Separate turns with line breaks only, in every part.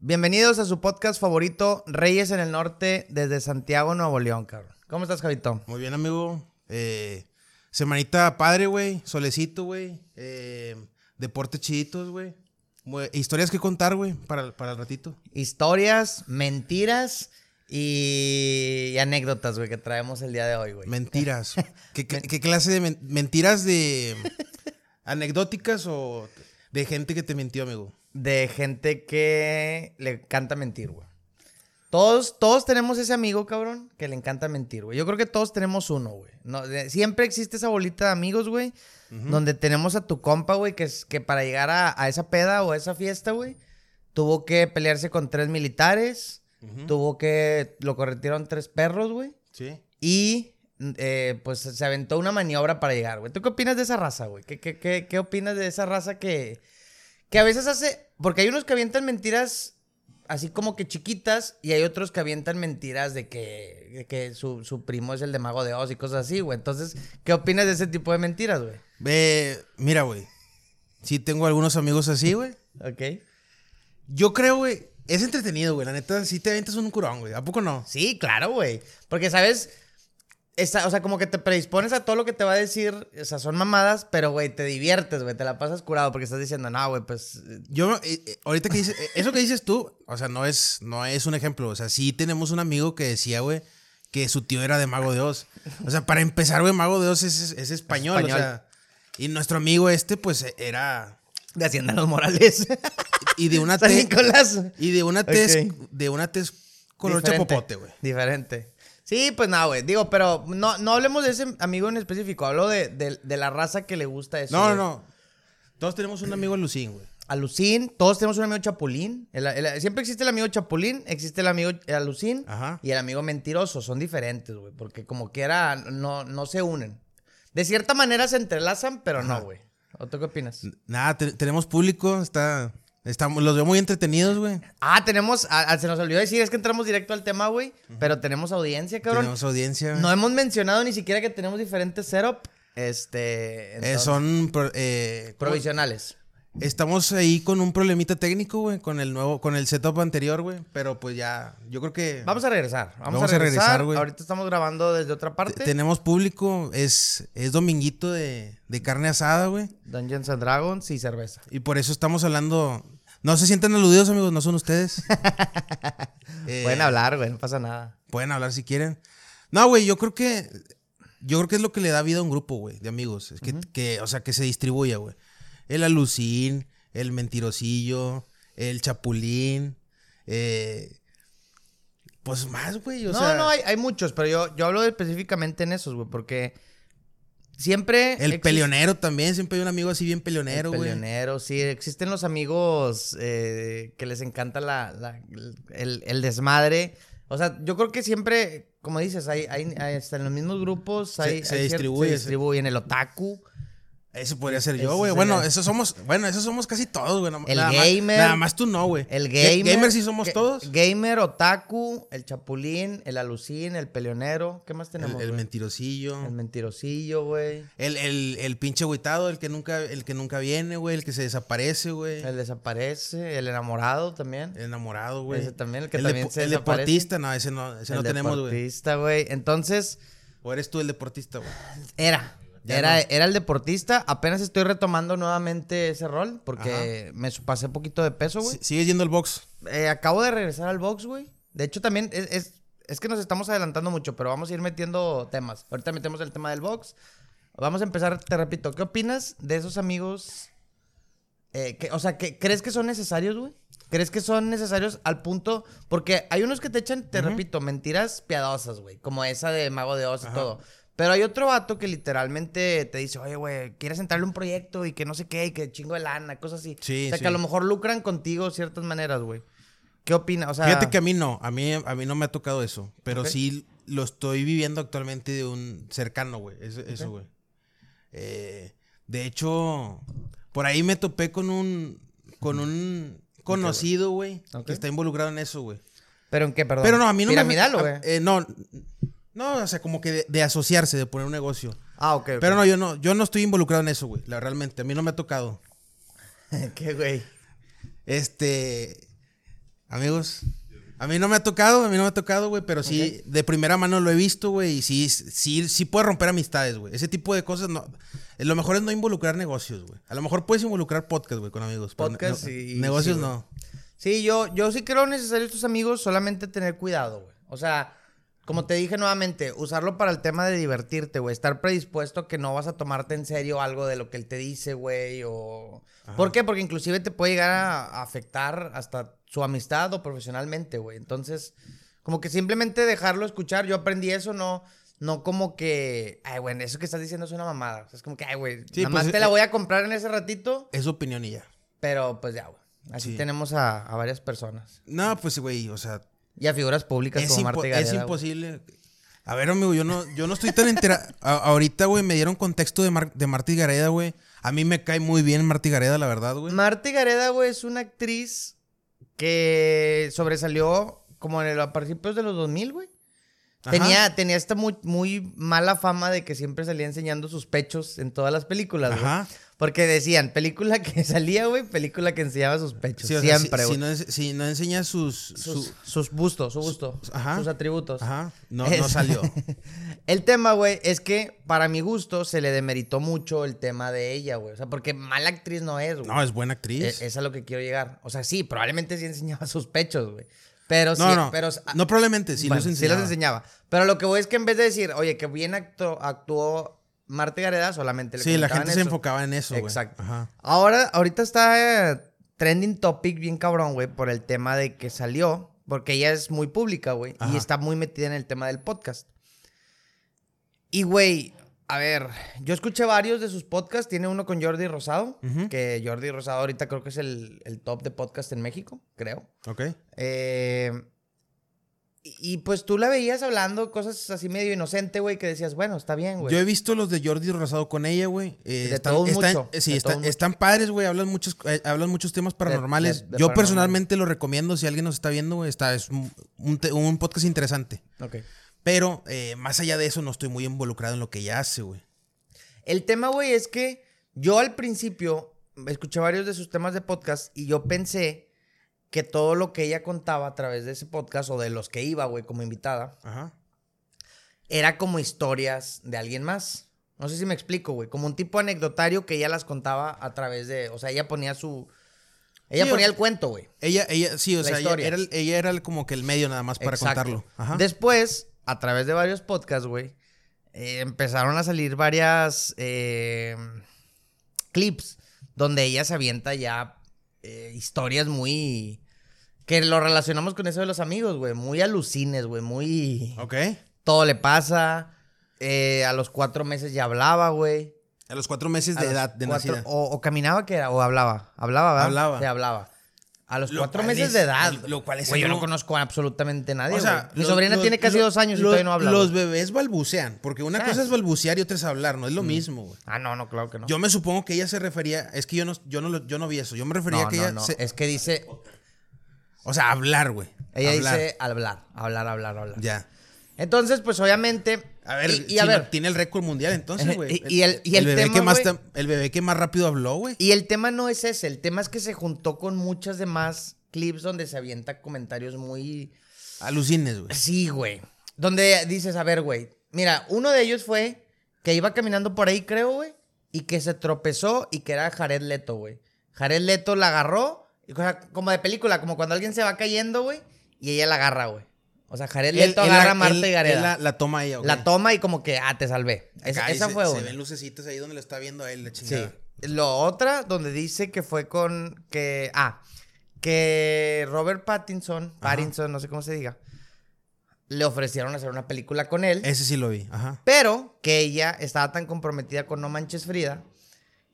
Bienvenidos a su podcast favorito, Reyes en el Norte, desde Santiago, Nuevo León, cabrón. ¿Cómo estás, Javito?
Muy bien, amigo. Eh, semanita padre, güey. Solecito, güey. Eh, deportes chiditos, güey. Historias que contar, güey, para, para el ratito.
Historias, mentiras y, y anécdotas, güey, que traemos el día de hoy, güey.
Mentiras. ¿Qué, qué- qué clase de men- mentiras de anecdóticas o de gente que te mintió, amigo?
De gente que le encanta mentir, güey. Todos, todos tenemos ese amigo, cabrón, que le encanta mentir, güey. Yo creo que todos tenemos uno, güey. No, siempre existe esa bolita de amigos, güey, donde tenemos a tu compa, güey, que, es, que para llegar a, a esa peda o a esa fiesta, güey, tuvo que pelearse con tres militares, tuvo que... Lo corretieron tres perros, güey,
Sí.
y... eh, pues se aventó una maniobra para llegar, güey. ¿Tú qué opinas de esa raza, güey? ¿Qué, qué, qué, qué opinas de esa raza que, que a veces hace... Porque hay unos que avientan mentiras así como que chiquitas y hay otros que avientan mentiras de que, de que su, su primo es el de Mago de Oz y cosas así, güey. Entonces, ¿qué opinas de ese tipo de mentiras, güey?
Ve, mira, güey. Sí tengo algunos amigos así, güey.
Ok.
Yo creo, güey, es entretenido, güey. La neta, sí te aventas un curón, güey. ¿A poco no?
Sí, claro, güey. Porque, ¿sabes? Esa- o sea, como que te predispones a todo lo que te va a decir. O sea, son mamadas, pero, güey, te diviertes, güey. Te la pasas curado porque estás diciendo, no, güey, pues...
Yo, eh, eh, ahorita que dices, eh, eso que dices tú, o sea, no es, no es un ejemplo. O sea, sí tenemos un amigo que decía, güey, que su tío era de Mago de Oz. O sea, para empezar, güey, Mago de Oz es, es- es español,
Español.
o sea. Y nuestro amigo este, pues, era.
De Hacienda Los Morales.
Y de una
San. Nicolás.
Y de una tez.
Ok.
De una tez color
Diferente.
chapopote, güey.
Diferente. Sí, pues nada, güey. Digo, pero no, no hablemos de ese amigo en específico. Hablo de, de- de la raza que le gusta eso.
No, no,
güey.
no. Todos tenemos un amigo Lucín, güey.
Alucín, todos tenemos un amigo chapulín. El- el- siempre existe el amigo chapulín, existe el amigo alucín
Ajá.
y el amigo mentiroso. Son diferentes, güey, porque como quiera no, no se unen. De cierta manera se entrelazan, pero no, güey. ¿O tú qué opinas?
Nada, te- tenemos público, está. Estamos, los veo muy entretenidos, güey.
Ah, tenemos, ah, ah, se nos olvidó decir, es que entramos directo al tema, güey, pero tenemos audiencia, cabrón.
Tenemos audiencia.
No hemos mencionado ni siquiera que tenemos diferentes setup, este,
Eh, son. pro- eh,
provisionales.
Estamos ahí con un problemita técnico, güey, con el nuevo, con el setup anterior, güey. Pero pues ya, yo creo que
Vamos a regresar, vamos,
Vamos
a regresar.
güey.
Ahorita estamos grabando desde otra
te-
parte.
tenemos público, es, es dominguito de, de carne asada, güey.
Dungeons and Dragons y cerveza.
Y por eso estamos hablando. No se sientan aludidos, amigos, no son ustedes. Eh,
Pueden hablar, güey, no pasa nada.
Pueden hablar si quieren. No, güey, yo creo que. Yo creo que es lo que le da vida a un grupo, güey, de amigos. Es que, que, o sea, que se distribuya, güey. El alucín, el mentirosillo, el chapulín. eh, pues más, güey. O
no,
sea,
no, hay, hay muchos, pero yo, yo hablo específicamente en esos, güey, porque siempre...
El
existe-
peleonero también. Siempre hay un amigo así bien peleonero,
El
güey.
peleonero, sí. Existen los amigos eh, que les encanta la, la- el, el desmadre. O sea, yo creo que siempre, como dices, hay, hay, hay- hasta en los mismos grupos
Se-
hay,
se
hay cier-
distribuye,
se
se-
distribuyen el otaku.
Eso podría ser yo, güey. Bueno, esos somos. Bueno, esos somos casi todos, güey.
El
Nada más-
gamer.
nada más tú no, güey.
El
Ga-
gamer.
Gamer sí somos todos.
Gamer, otaku, el chapulín, el alucín, el peleonero. ¿Qué más
El,
tenemos?
el mentirosillo.
El mentirosillo, güey.
El, el, el pinche agüitado, el que nunca, el que nunca viene, güey, el que se desaparece, güey.
El desaparece, el enamorado también.
El enamorado, güey.
Ese también, el que
el
también se
El
desaparece.
deportista, no, ese no, ese
el
no tenemos, güey.
deportista, güey. Entonces,
O eres tú el deportista, güey.
Era. Era,
no.
era el deportista. Apenas estoy retomando nuevamente ese rol porque me pasé poquito de peso, güey.
Si- ¿Sigues yendo al box?
Eh, acabo de regresar al box, güey. De hecho, también es, es, es que nos estamos adelantando mucho, pero vamos a ir metiendo temas. Ahorita metemos el tema del box. Vamos a empezar, te repito, ¿qué opinas de esos amigos? eh, que, o sea, que, ¿crees que son necesarios, güey? ¿Crees que son necesarios al punto? Porque hay unos que te echan, te repito, mentiras piadosas, güey. Como esa de Mago de Oz y
Ajá.
todo. Pero hay otro vato que literalmente te dice, oye, güey, quieres entrarle un proyecto y que no sé qué, y que chingo de lana, cosas así.
Sí,
o sea,
sí.
que a lo mejor lucran contigo de ciertas maneras, güey. ¿Qué opinas? O sea,
Fíjate que a mí no, a mí, a mí no me ha tocado eso. Pero sí lo estoy viviendo actualmente de un cercano, güey. Eso, eso, güey. Eh, de hecho, por ahí me topé con un, con un conocido, güey,
Ok.
que está involucrado en eso, güey.
¿Pero en qué, perdón?
Pero no, a mí no
¿Piramidal
me...
o
a-
qué?
eh, no, no, o sea, como que de, de asociarse, de poner un negocio.
Ah, ok.
Pero no, yo no, yo no estoy involucrado en eso, güey. La, realmente, a mí no me ha tocado.
¿Qué, güey?
Este. Amigos, a mí no me ha tocado, a mí no me ha tocado, güey, pero sí, de primera mano lo he visto, güey, y sí, sí, sí puede romper amistades, güey. Ese tipo de cosas, no. Lo mejor es no involucrar negocios, güey. A lo mejor puedes involucrar podcast, güey, con amigos.
Podcast y-
Negocios
sí,
no.
Sí, yo, yo sí creo necesario estos amigos, solamente tener cuidado, güey. O sea, como te dije nuevamente, usarlo para el tema de divertirte, güey. Estar predispuesto a que no vas a tomarte en serio algo de lo que él te dice, güey. O... ¿Por qué? Porque inclusive te puede llegar a, afectar hasta su amistad o profesionalmente, güey. Entonces, como que simplemente dejarlo escuchar. Yo aprendí eso, no... No como que, ay, güey, eso que estás diciendo es una mamada. O sea, es como que, ay, güey,
Sí,
nada más
pues,
te la
eh,
voy a comprar en ese ratito,
Es opinión y ya.
pero pues ya, güey. Así
Sí.
tenemos a, a varias personas.
No, pues, güey, o sea,
Y a figuras públicas
es,
como Marta
es
Gareda, güey.
imposible. A ver, amigo, yo no, yo no estoy tan enterado. ahorita, güey, me dieron contexto de, Mar- de Marta y Gareda, güey. A mí me cae muy bien Marta y Gareda, la verdad, güey.
Marta Gareda, güey, es una actriz que sobresalió como en el, a principios de los 2000, güey. Tenía, tenía esta muy, muy mala fama de que siempre salía enseñando sus pechos en todas las películas, güey.
Ajá.
Porque decían, película que salía, güey, película que enseñaba sus pechos.
Sí, o sea,
siempre,
si, si
güey.
no, es- si no enseña sus...
sus,
su-
sus bustos, su busto,
ajá.
sus atributos.
ajá, no,
Es-
no salió.
El tema, güey, es que para mi gusto se le demeritó mucho el tema de ella, güey. O sea, porque mala actriz no es, güey.
No, es buena actriz.
E- Es a lo que quiero llegar. O sea, sí, probablemente sí enseñaba sus pechos, güey. Pero sí,
no, no,
pero
no probablemente, sí
bueno,
los enseñaba.
sí los enseñaba. Pero lo que voy es que en vez de decir, oye, que bien acto- actuó Marta Gareda, solamente le
Sí, la gente se enfocaba en eso, güey.
Exacto.
Ajá.
Ahora, ahorita está eh, trending topic bien cabrón, güey, por el tema de que salió, porque ella es muy pública, güey, y está muy metida en el tema del podcast. Y, güey, a ver, yo escuché varios de sus podcasts, tiene uno con Jordi Rosado, que Jordi Rosado ahorita creo que es el, el top de podcast en México, creo.
Ok.
Eh, y, pues tú la veías hablando cosas así medio inocente, güey, que decías, bueno, está bien, güey.
Yo he visto los de Jordi Rosado con ella, güey. Eh,
De
están,
mucho,
sí,
de
están,
mucho.
padres, güey. Hablan muchos, eh, hablan muchos temas paranormales.
de
Yo
paranormales.
personalmente lo recomiendo si alguien nos está viendo, güey. Está, es un, un te- un podcast interesante.
Ok.
Pero eh, más allá de eso, no estoy muy involucrado en lo que ella hace, güey.
El tema, güey, es que yo al principio escuché varios de sus temas de podcast y yo pensé que todo lo que ella contaba a través de ese podcast o de los que iba, güey, como invitada,
Ajá.
era como historias de alguien más. No sé si me explico, güey. Como un tipo anecdotario que ella las contaba a través de. O sea, ella ponía su. Ella
Sí,
ponía el cuento, güey.
Ella, ella, sí, o
La
sea, ella era, el- ella era como que el medio nada más para
Exacto.
contarlo. Ajá.
Después, a través de varios podcasts, güey, eh, empezaron a salir varias eh, clips donde ella se avienta ya eh, historias muy... Que lo relacionamos con eso de los amigos, güey. Muy alucines, güey. Muy...
Ok.
Todo le pasa. Eh, a los cuatro meses ya hablaba, güey.
A los cuatro meses de edad de
cuatro-
nacida.
O, o caminaba que era, o hablaba. Hablaba, ¿verdad?
Hablaba.
Sí, hablaba. A los
Lo
cuatro meses
es-
de edad.
lo cual es
Güey, yo no conozco a absolutamente nadie,
O sea.
Mi sobrina
los-
tiene casi dos años y
los-
todavía no habla.
Los
güey.
bebés balbucean, porque una cosa es balbucear y otra es hablar, no es lo mismo, güey.
Ah, no, no, claro que no.
Yo me supongo que ella se refería, es que yo no, yo no, yo no vi eso, yo me refería
no,
a que
no,
ella,
no.
se-
Es que dice,
o sea, hablar, güey.
ella
hablar.
dice hablar, hablar, hablar, hablar.
Ya.
Entonces, pues obviamente.
A ver,
y, y a
si no-
ver,
tiene el récord mundial entonces, güey.
Y- y el- y el
bebé
tema,
que más el bebé que más rápido habló, güey.
y el tema no es ese, el tema es que se juntó con muchas demás clips donde se avienta comentarios muy.
Alucines, güey.
Sí, güey. Donde dices, a ver, güey. Mira, uno de ellos fue que iba caminando por ahí, creo, güey. Y que se tropezó y que era Jared Leto, güey. Jared Leto la agarró. y como de película, como cuando alguien se va cayendo, güey. Y ella la agarra, güey. O sea, Jared Leto
él
agarra a Marta
él-
y Gareda.
La, la toma ella, ok.
La toma y como que, ah, te salvé. Esa,
Acá,
esa
se,
fue
se
una.
ven lucecitas ahí donde lo está viendo a él, la
Sí.
chingada.
Lo otra, donde dice que fue con que. Ah, que Robert Pattinson, Pattinson, no sé cómo se diga, le ofrecieron hacer una película con él.
Ese sí lo vi, ajá.
Pero que ella estaba tan comprometida con No Manches Frida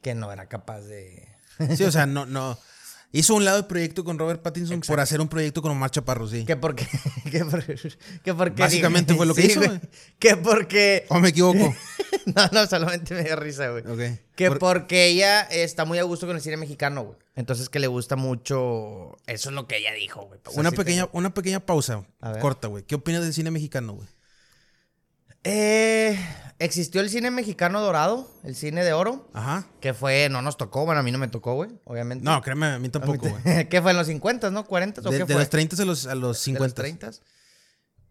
que no era capaz de.
Sí, o sea, no, no. Hizo un lado el proyecto con Robert Pattinson por hacer un proyecto con Omar Chaparro, sí.
Que porque. Que, por- que porque.
Básicamente fue lo que hizo,
güey. Que porque.
¿O me equivoco?
No, no, solamente me dio risa, güey. Que
Por-
porque ella está muy a gusto con el cine mexicano, güey. Entonces que le gusta mucho. Eso es lo que ella dijo, güey.
Una,
sí
pequeña, una pequeña pausa corta, güey. ¿Qué opinas del cine mexicano, güey?
Eh, existió el cine mexicano dorado, el cine de oro,
Ajá.
que fue, no nos tocó, bueno, a mí no me tocó, güey, obviamente.
No, créeme, a mí tampoco, güey.
¿Qué fue en los 50, no? ¿40 o
De,
qué
de
fue?
los 30 a los, a los
De los
50.
30.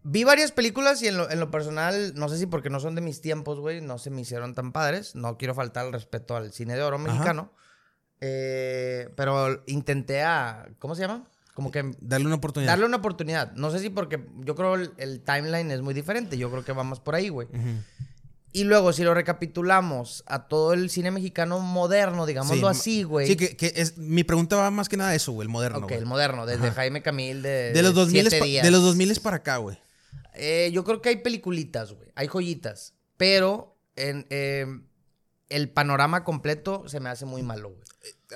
Vi varias películas y en lo, en lo personal, no sé si porque no son de mis tiempos, güey, no se me hicieron tan padres. No quiero faltar el respeto al cine de oro mexicano. Eh, pero intenté a. ¿Cómo se llama? Como que
Darle una oportunidad.
darle una oportunidad. No sé si porque yo creo el, el timeline es muy diferente. Yo creo que vamos por ahí, güey. Y luego, si lo recapitulamos a todo el cine mexicano moderno, digámoslo
Sí,
así, güey.
Sí, que, que es, mi pregunta va más que nada a eso, güey, el moderno.
Ok,
güey.
el moderno, desde Jaime Camil de.
de, los 2000
Siete días.
de los 2000 para acá, güey.
Eh, yo creo que hay peliculitas, güey. Hay joyitas. Pero en, eh, el panorama completo se me hace muy malo, güey.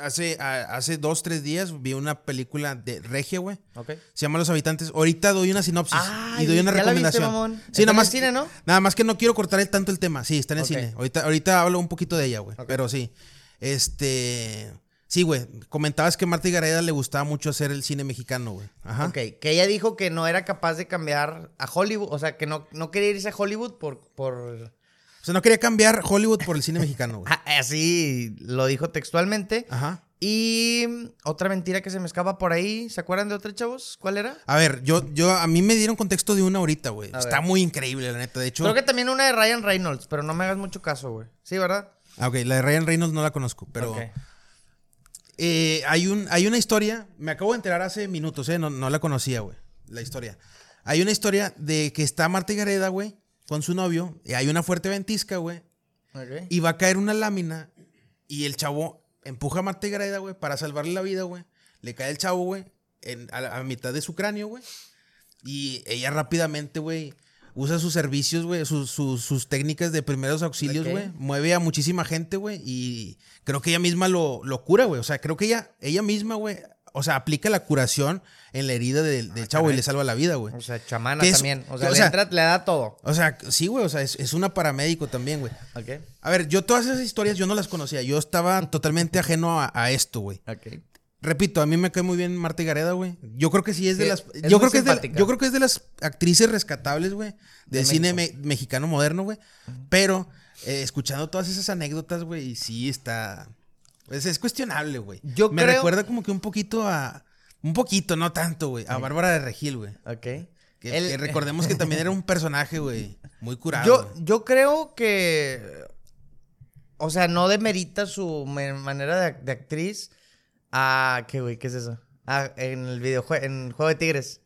Hace, a- hace dos, tres días vi una película de Regia, güey.
¿Ok?
Se llama Los Habitantes. Ahorita doy una sinopsis
Ay,
y doy una
¿ya la viste,
recomendación.
mamón?
Sí,
¿Está en
nada
el
más.
cine, no?
Nada más que no quiero cortar el, tanto el tema. Sí, está en el cine. Ahorita, ahorita hablo un poquito de ella, güey. Pero sí. Este. Sí, güey. Comentabas que Marta Gareda le gustaba mucho hacer el cine mexicano, güey. Ajá.
Ok, que ella dijo que no era capaz de cambiar a Hollywood, o sea, que no, no quería irse a Hollywood por... por...
Sea, no quería cambiar Hollywood por el cine mexicano, güey.
Ah, Así lo dijo textualmente.
Ajá.
Y mm, otra mentira que se me escapa por ahí, ¿se acuerdan de otra, chavos? ¿Cuál era?
A ver, yo, yo, a mí me dieron contexto de una ahorita, güey. Está
ver.
muy increíble, la neta. De hecho,
Creo que también una de Ryan Reynolds, pero no me hagas mucho caso, güey. Sí, ¿verdad?
Ah, ok, la de Ryan Reynolds no la conozco, pero eh, hay, un, hay una historia, me acabo de enterar hace minutos, eh, no, no la conocía, güey, la historia. Hay una historia de que está Marta y Gareda, güey, con su novio, y hay una fuerte ventisca, güey, y va a caer una lámina, y el chavo empuja a Marta y güey, para salvarle la vida, güey. Le cae el chavo, güey, a, la- a mitad de su cráneo, güey. Y ella rápidamente, güey, usa sus servicios, güey, sus, sus, sus técnicas de primeros auxilios, güey. Mueve a muchísima gente, güey. Y creo que ella misma lo, lo cura, güey. O sea, creo que ella, ella misma, güey, o sea, aplica la curación en la herida del, del chavo y le salva la vida, güey.
O sea, chamana también. O sea,
O
le,
sea-
entra- le da todo.
O sea, sí, güey, o sea, es, es una paramédico también, güey.
Ok.
A ver, yo todas esas historias yo no las conocía. Yo estaba totalmente ajeno a, a esto, güey.
Ok.
Repito, a mí me cae muy bien Marta Gareda, güey. Yo creo que sí es de las.
es
yo creo que es de, yo creo que es de las actrices rescatables, güey, del
De
cine me- mexicano moderno, güey. Pero eh, escuchando todas esas anécdotas, güey, sí está. Pues, es cuestionable, güey.
Yo
me
creo-
recuerda como que un poquito a. Un poquito, no tanto, güey. A Bárbara de Regil, güey.
Ok.
Que,
El-
que recordemos que también era un personaje, güey, muy curado.
Yo, creo que. O sea, no demerita su manera de, de actriz a. ¿Qué, güey? ¿Qué es eso? Ah, en el videojuego, en Juego de Tigres.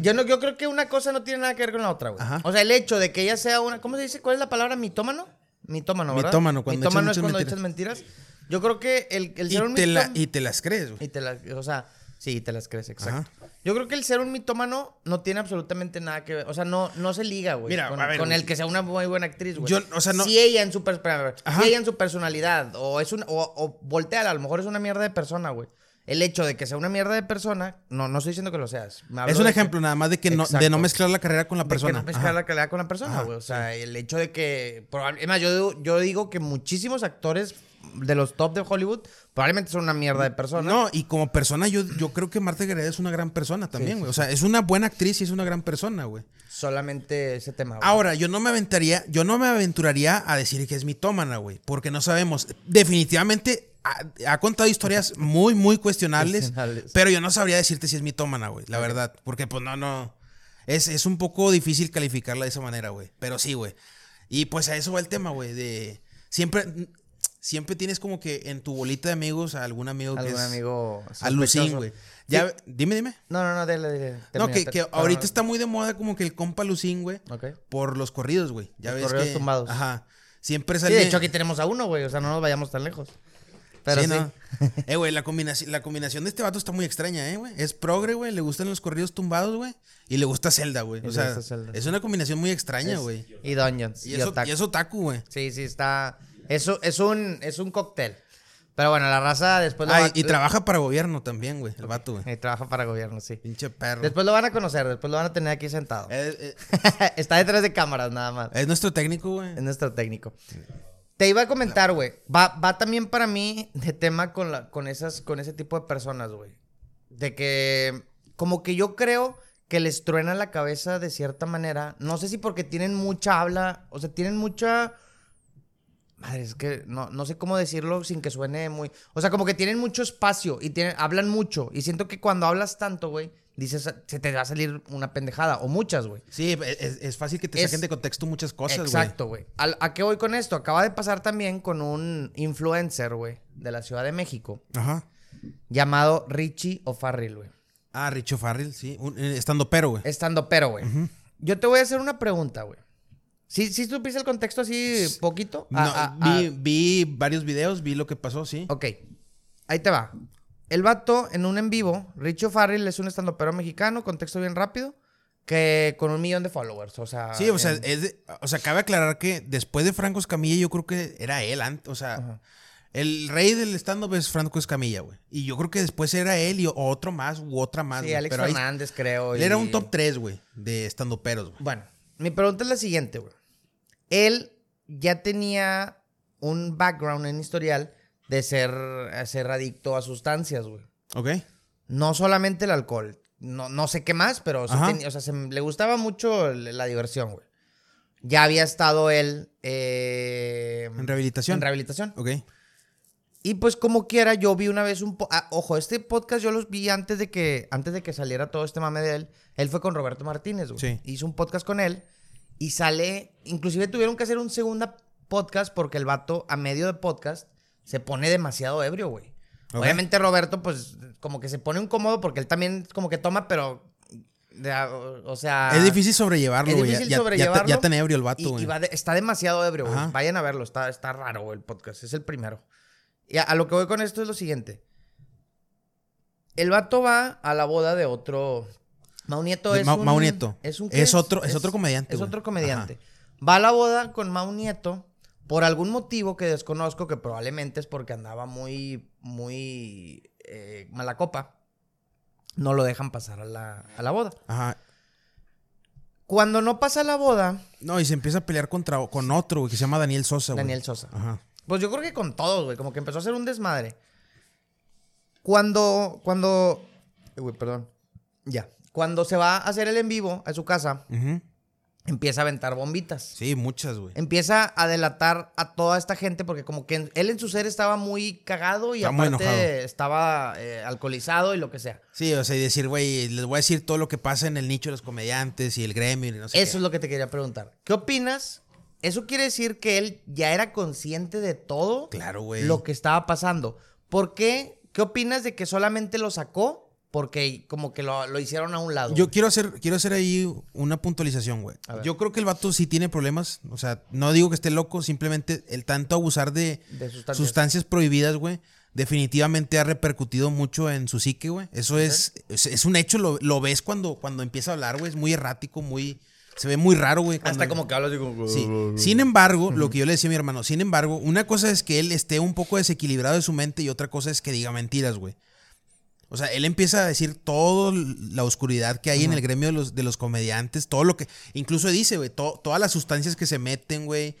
Yo, no, yo creo que una cosa no tiene nada que ver con la otra, güey. O sea, el hecho de que ella sea una. ¿Cómo se dice? ¿Cuál es la palabra? ¿Mitómano? Mitómano, ¿verdad?
Mitómano, cuando
Mitómano es cuando echas mentiras. Yo creo que el, el ser
Y
un
te, la- y te las crees, güey.
y te las, o sea, sí, te las crees, exacto.
Ajá.
Yo creo que el ser un mitómano no tiene absolutamente nada que ver. O sea, no, no se liga, güey.
Mira,
con,
a ver,
con el que sea una muy buena actriz, güey.
Yo, o sea, no-
Si ella en su, si ella en su personalidad, o es un, o, o voltea, a lo mejor es una mierda de persona, güey. El hecho de que sea una mierda de persona, no, no estoy diciendo que lo seas.
Es un
de que-
ejemplo nada más de que no, de no mezclar la carrera con la
de
persona.
Que no mezclar
Ajá.
la calidad con la persona, güey. O sea, el hecho de que. probable- Es más, yo, yo digo que muchísimos actores de los top de Hollywood probablemente son una mierda de persona.
No, y como persona, yo, yo creo que Marta Gareda es una gran persona también,
Sí,
güey. O sea, es una buena actriz y es una gran persona, güey.
Solamente ese tema, güey.
Ahora, yo no me aventaría, yo no me aventuraría a decir que es mitómana, güey. Porque no sabemos. Definitivamente ha, ha contado historias muy, muy cuestionables.
Cuestionables.
Pero yo no sabría decirte si es mitómana, güey. La verdad. Porque, pues, no, no. Es, es un poco difícil calificarla de esa manera, güey. Pero sí, güey. Y pues a eso va el tema, güey. De. Siempre. Siempre tienes como que en tu bolita de amigos a algún amigo que
Algún
es.
amigo.
A Lucín,
sospechoso.
güey. Ya, dime, dime.
No, no, no, dile, dile.
No, que, que ahorita
no.
está muy de moda como que el compa Lucín, güey.
Ok.
Por los corridos, güey. Ya
Los
ves
corridos
que-
tumbados.
Ajá. Siempre
Sí,
sale.
de hecho aquí tenemos a uno, güey. O sea, no nos vayamos tan lejos. Pero sí.
no. eh, güey, la combinación, la combinación de este vato está muy extraña, eh, güey. Es progre, güey. Le gustan los corridos tumbados, güey. Y le gusta Zelda, güey. O sea,
Zelda.
es una combinación muy extraña, güey.
Y Dungeons.
Y,
Y,
eso, y es otaku, güey.
Sí, sí, está. Eso es un, es un cóctel. Pero bueno, la raza después lo
Ah,
va-
y, y trabaja para gobierno también, güey. El vato, güey.
Eh, trabaja para gobierno, sí.
Pinche perro.
Después lo van a conocer, después lo van a tener aquí sentado.
Es, es-
Está detrás de cámaras, nada más.
es nuestro técnico, güey.
Es nuestro técnico. Te iba a comentar, güey. Va, va también para mí de tema con, la, con, esas, con ese tipo de personas, güey. De que, como que yo creo que les truena la cabeza de cierta manera. No sé si porque tienen mucha habla, o sea, tienen mucha... Madre, es que no, no sé cómo decirlo sin que suene muy... O sea, como que tienen mucho espacio y tienen, hablan mucho. Y siento que cuando hablas tanto, güey, dices, se te va a salir una pendejada. O muchas, güey.
Sí, es, es fácil que te
Es-
saquen de contexto muchas cosas, güey.
Exacto, güey. ¿Al- ¿A qué voy con esto? Acaba de pasar también con un influencer, güey, de la Ciudad de México,
Ajá.
llamado Richie O'Farrill, güey.
Ah, Richo Farrell, sí. Un, eh, estando pero, güey.
Estando pero, güey. Yo te voy a hacer una pregunta, güey. ¿Sí, ¿Sí supiste el contexto así poquito?
No,
Ah, ah,
vi, vi varios videos, vi lo que pasó, sí.
ah. Ok. Ahí te va. El vato en un en vivo, Richie Farrell es un estandopero mexicano, contexto bien rápido, que con un millón de followers, o sea...
Sí, o sea,
en-
es de- o sea, cabe aclarar que después de Franco Escamilla, yo creo que era él antes. O sea,
Ajá.
el rey del stand-up es Franco Escamilla, güey. Y yo creo que después era él y otro más u otra más.
Sí. Alex
Pero ahí-
Fernández, creo.
él
y-
era un top 3, güey, de stand-uperos, güey.
Bueno, mi pregunta es la siguiente, güey. Él ya tenía un background en historial de ser, a ser adicto a sustancias, güey.
¿Ok?
No solamente el alcohol. No, no sé qué más, pero sí o sea, se- le gustaba mucho la diversión, güey. Ya había estado él eh,
En rehabilitación.
en rehabilitación.
Ok.
Y pues como quiera, yo vi una vez un... po- ah, ojo, este podcast yo los vi antes de que antes de que saliera todo este mame de él. Él fue con Roberto Martínez, güey.
Sí.
Hizo un podcast con él y sale... Inclusive tuvieron que hacer un segunda podcast porque el vato a medio de podcast se pone demasiado ebrio, güey.
Ok.
Obviamente Roberto pues como que se pone incómodo porque él también como que toma, pero... de- o, o sea...
es difícil sobrellevarlo, güey. Ya- ya, ya, ya, tan ebrio el vato, güey.
de- está demasiado ebrio, güey. Vayan a verlo, está, está raro, güey, el podcast. Es el primero. Y a, a lo que voy con esto es lo siguiente. El vato va a la boda de otro. Mau Nieto es un.
Mau Nieto.
Es, un, ¿qué
Es otro- es otro comediante,
Es
güey.
otro comediante. Va a la boda con Mau Nieto por algún motivo que desconozco, que probablemente es porque andaba muy, muy eh, mala copa. No lo dejan pasar a la, a la boda.
Ajá.
Cuando no pasa la boda,
No, y se empieza a pelear contra, con otro, güey, que se llama Daniel Sosa, güey.
Daniel Sosa.
Ajá.
Pues yo creo que con todos, güey. Como que empezó a hacer un desmadre. Cuando, cuando... eh, Güey, perdón. Ya. Cuando se va a hacer el en vivo a su casa, empieza a aventar bombitas.
Sí, muchas, güey.
Empieza a delatar a toda esta gente porque como que él en su ser estaba muy cagado y
Está
aparte estaba eh, alcoholizado y lo que sea.
Sí, o sea, y decir, güey, les voy a decir todo lo que pasa en el nicho de los comediantes y el gremio y no sé
Eso
qué.
es lo que te quería preguntar. ¿Qué opinas? ¿Eso quiere decir que él ya era consciente de todo?
Claro, güey.
lo que estaba pasando. ¿Por qué? ¿Qué opinas de que solamente lo sacó? Porque como que lo, lo hicieron a un lado.
Yo quiero hacer, quiero hacer ahí una puntualización, güey. Yo creo que el vato sí tiene problemas. O sea, no digo que esté loco, simplemente el tanto abusar de,
De sustancias.
sustancias prohibidas, güey, definitivamente ha repercutido mucho en su psique, güey. Eso es, es, es un hecho, lo, lo ves cuando, cuando empieza a hablar, güey. Es muy errático, muy. Se ve muy raro, güey.
Hasta como que hablas como...
Sí. Sin embargo, lo que yo le decía a mi hermano, sin embargo, una cosa es que él esté un poco desequilibrado de su mente y otra cosa es que diga mentiras, güey. O sea, él empieza a decir toda la oscuridad que hay en el gremio de los, de los comediantes, todo lo que, incluso dice, güey, to- todas las sustancias que se meten, güey,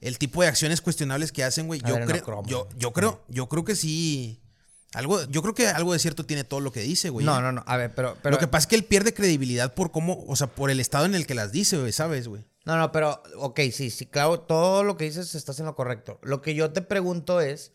el tipo de acciones cuestionables que hacen, güey. Yo
no,
creo, yo, yo creo, yo creo que sí. Algo, yo creo que algo de cierto tiene todo lo que dice, güey.
No, no, no. A ver, pero... pero
Lo que pasa es que él pierde credibilidad por cómo, o sea, por el estado en el que las dice, güey, ¿sabes, güey?
No, no, pero... Ok, sí, sí, claro. Todo lo que dices estás en lo correcto. Lo que yo te pregunto es...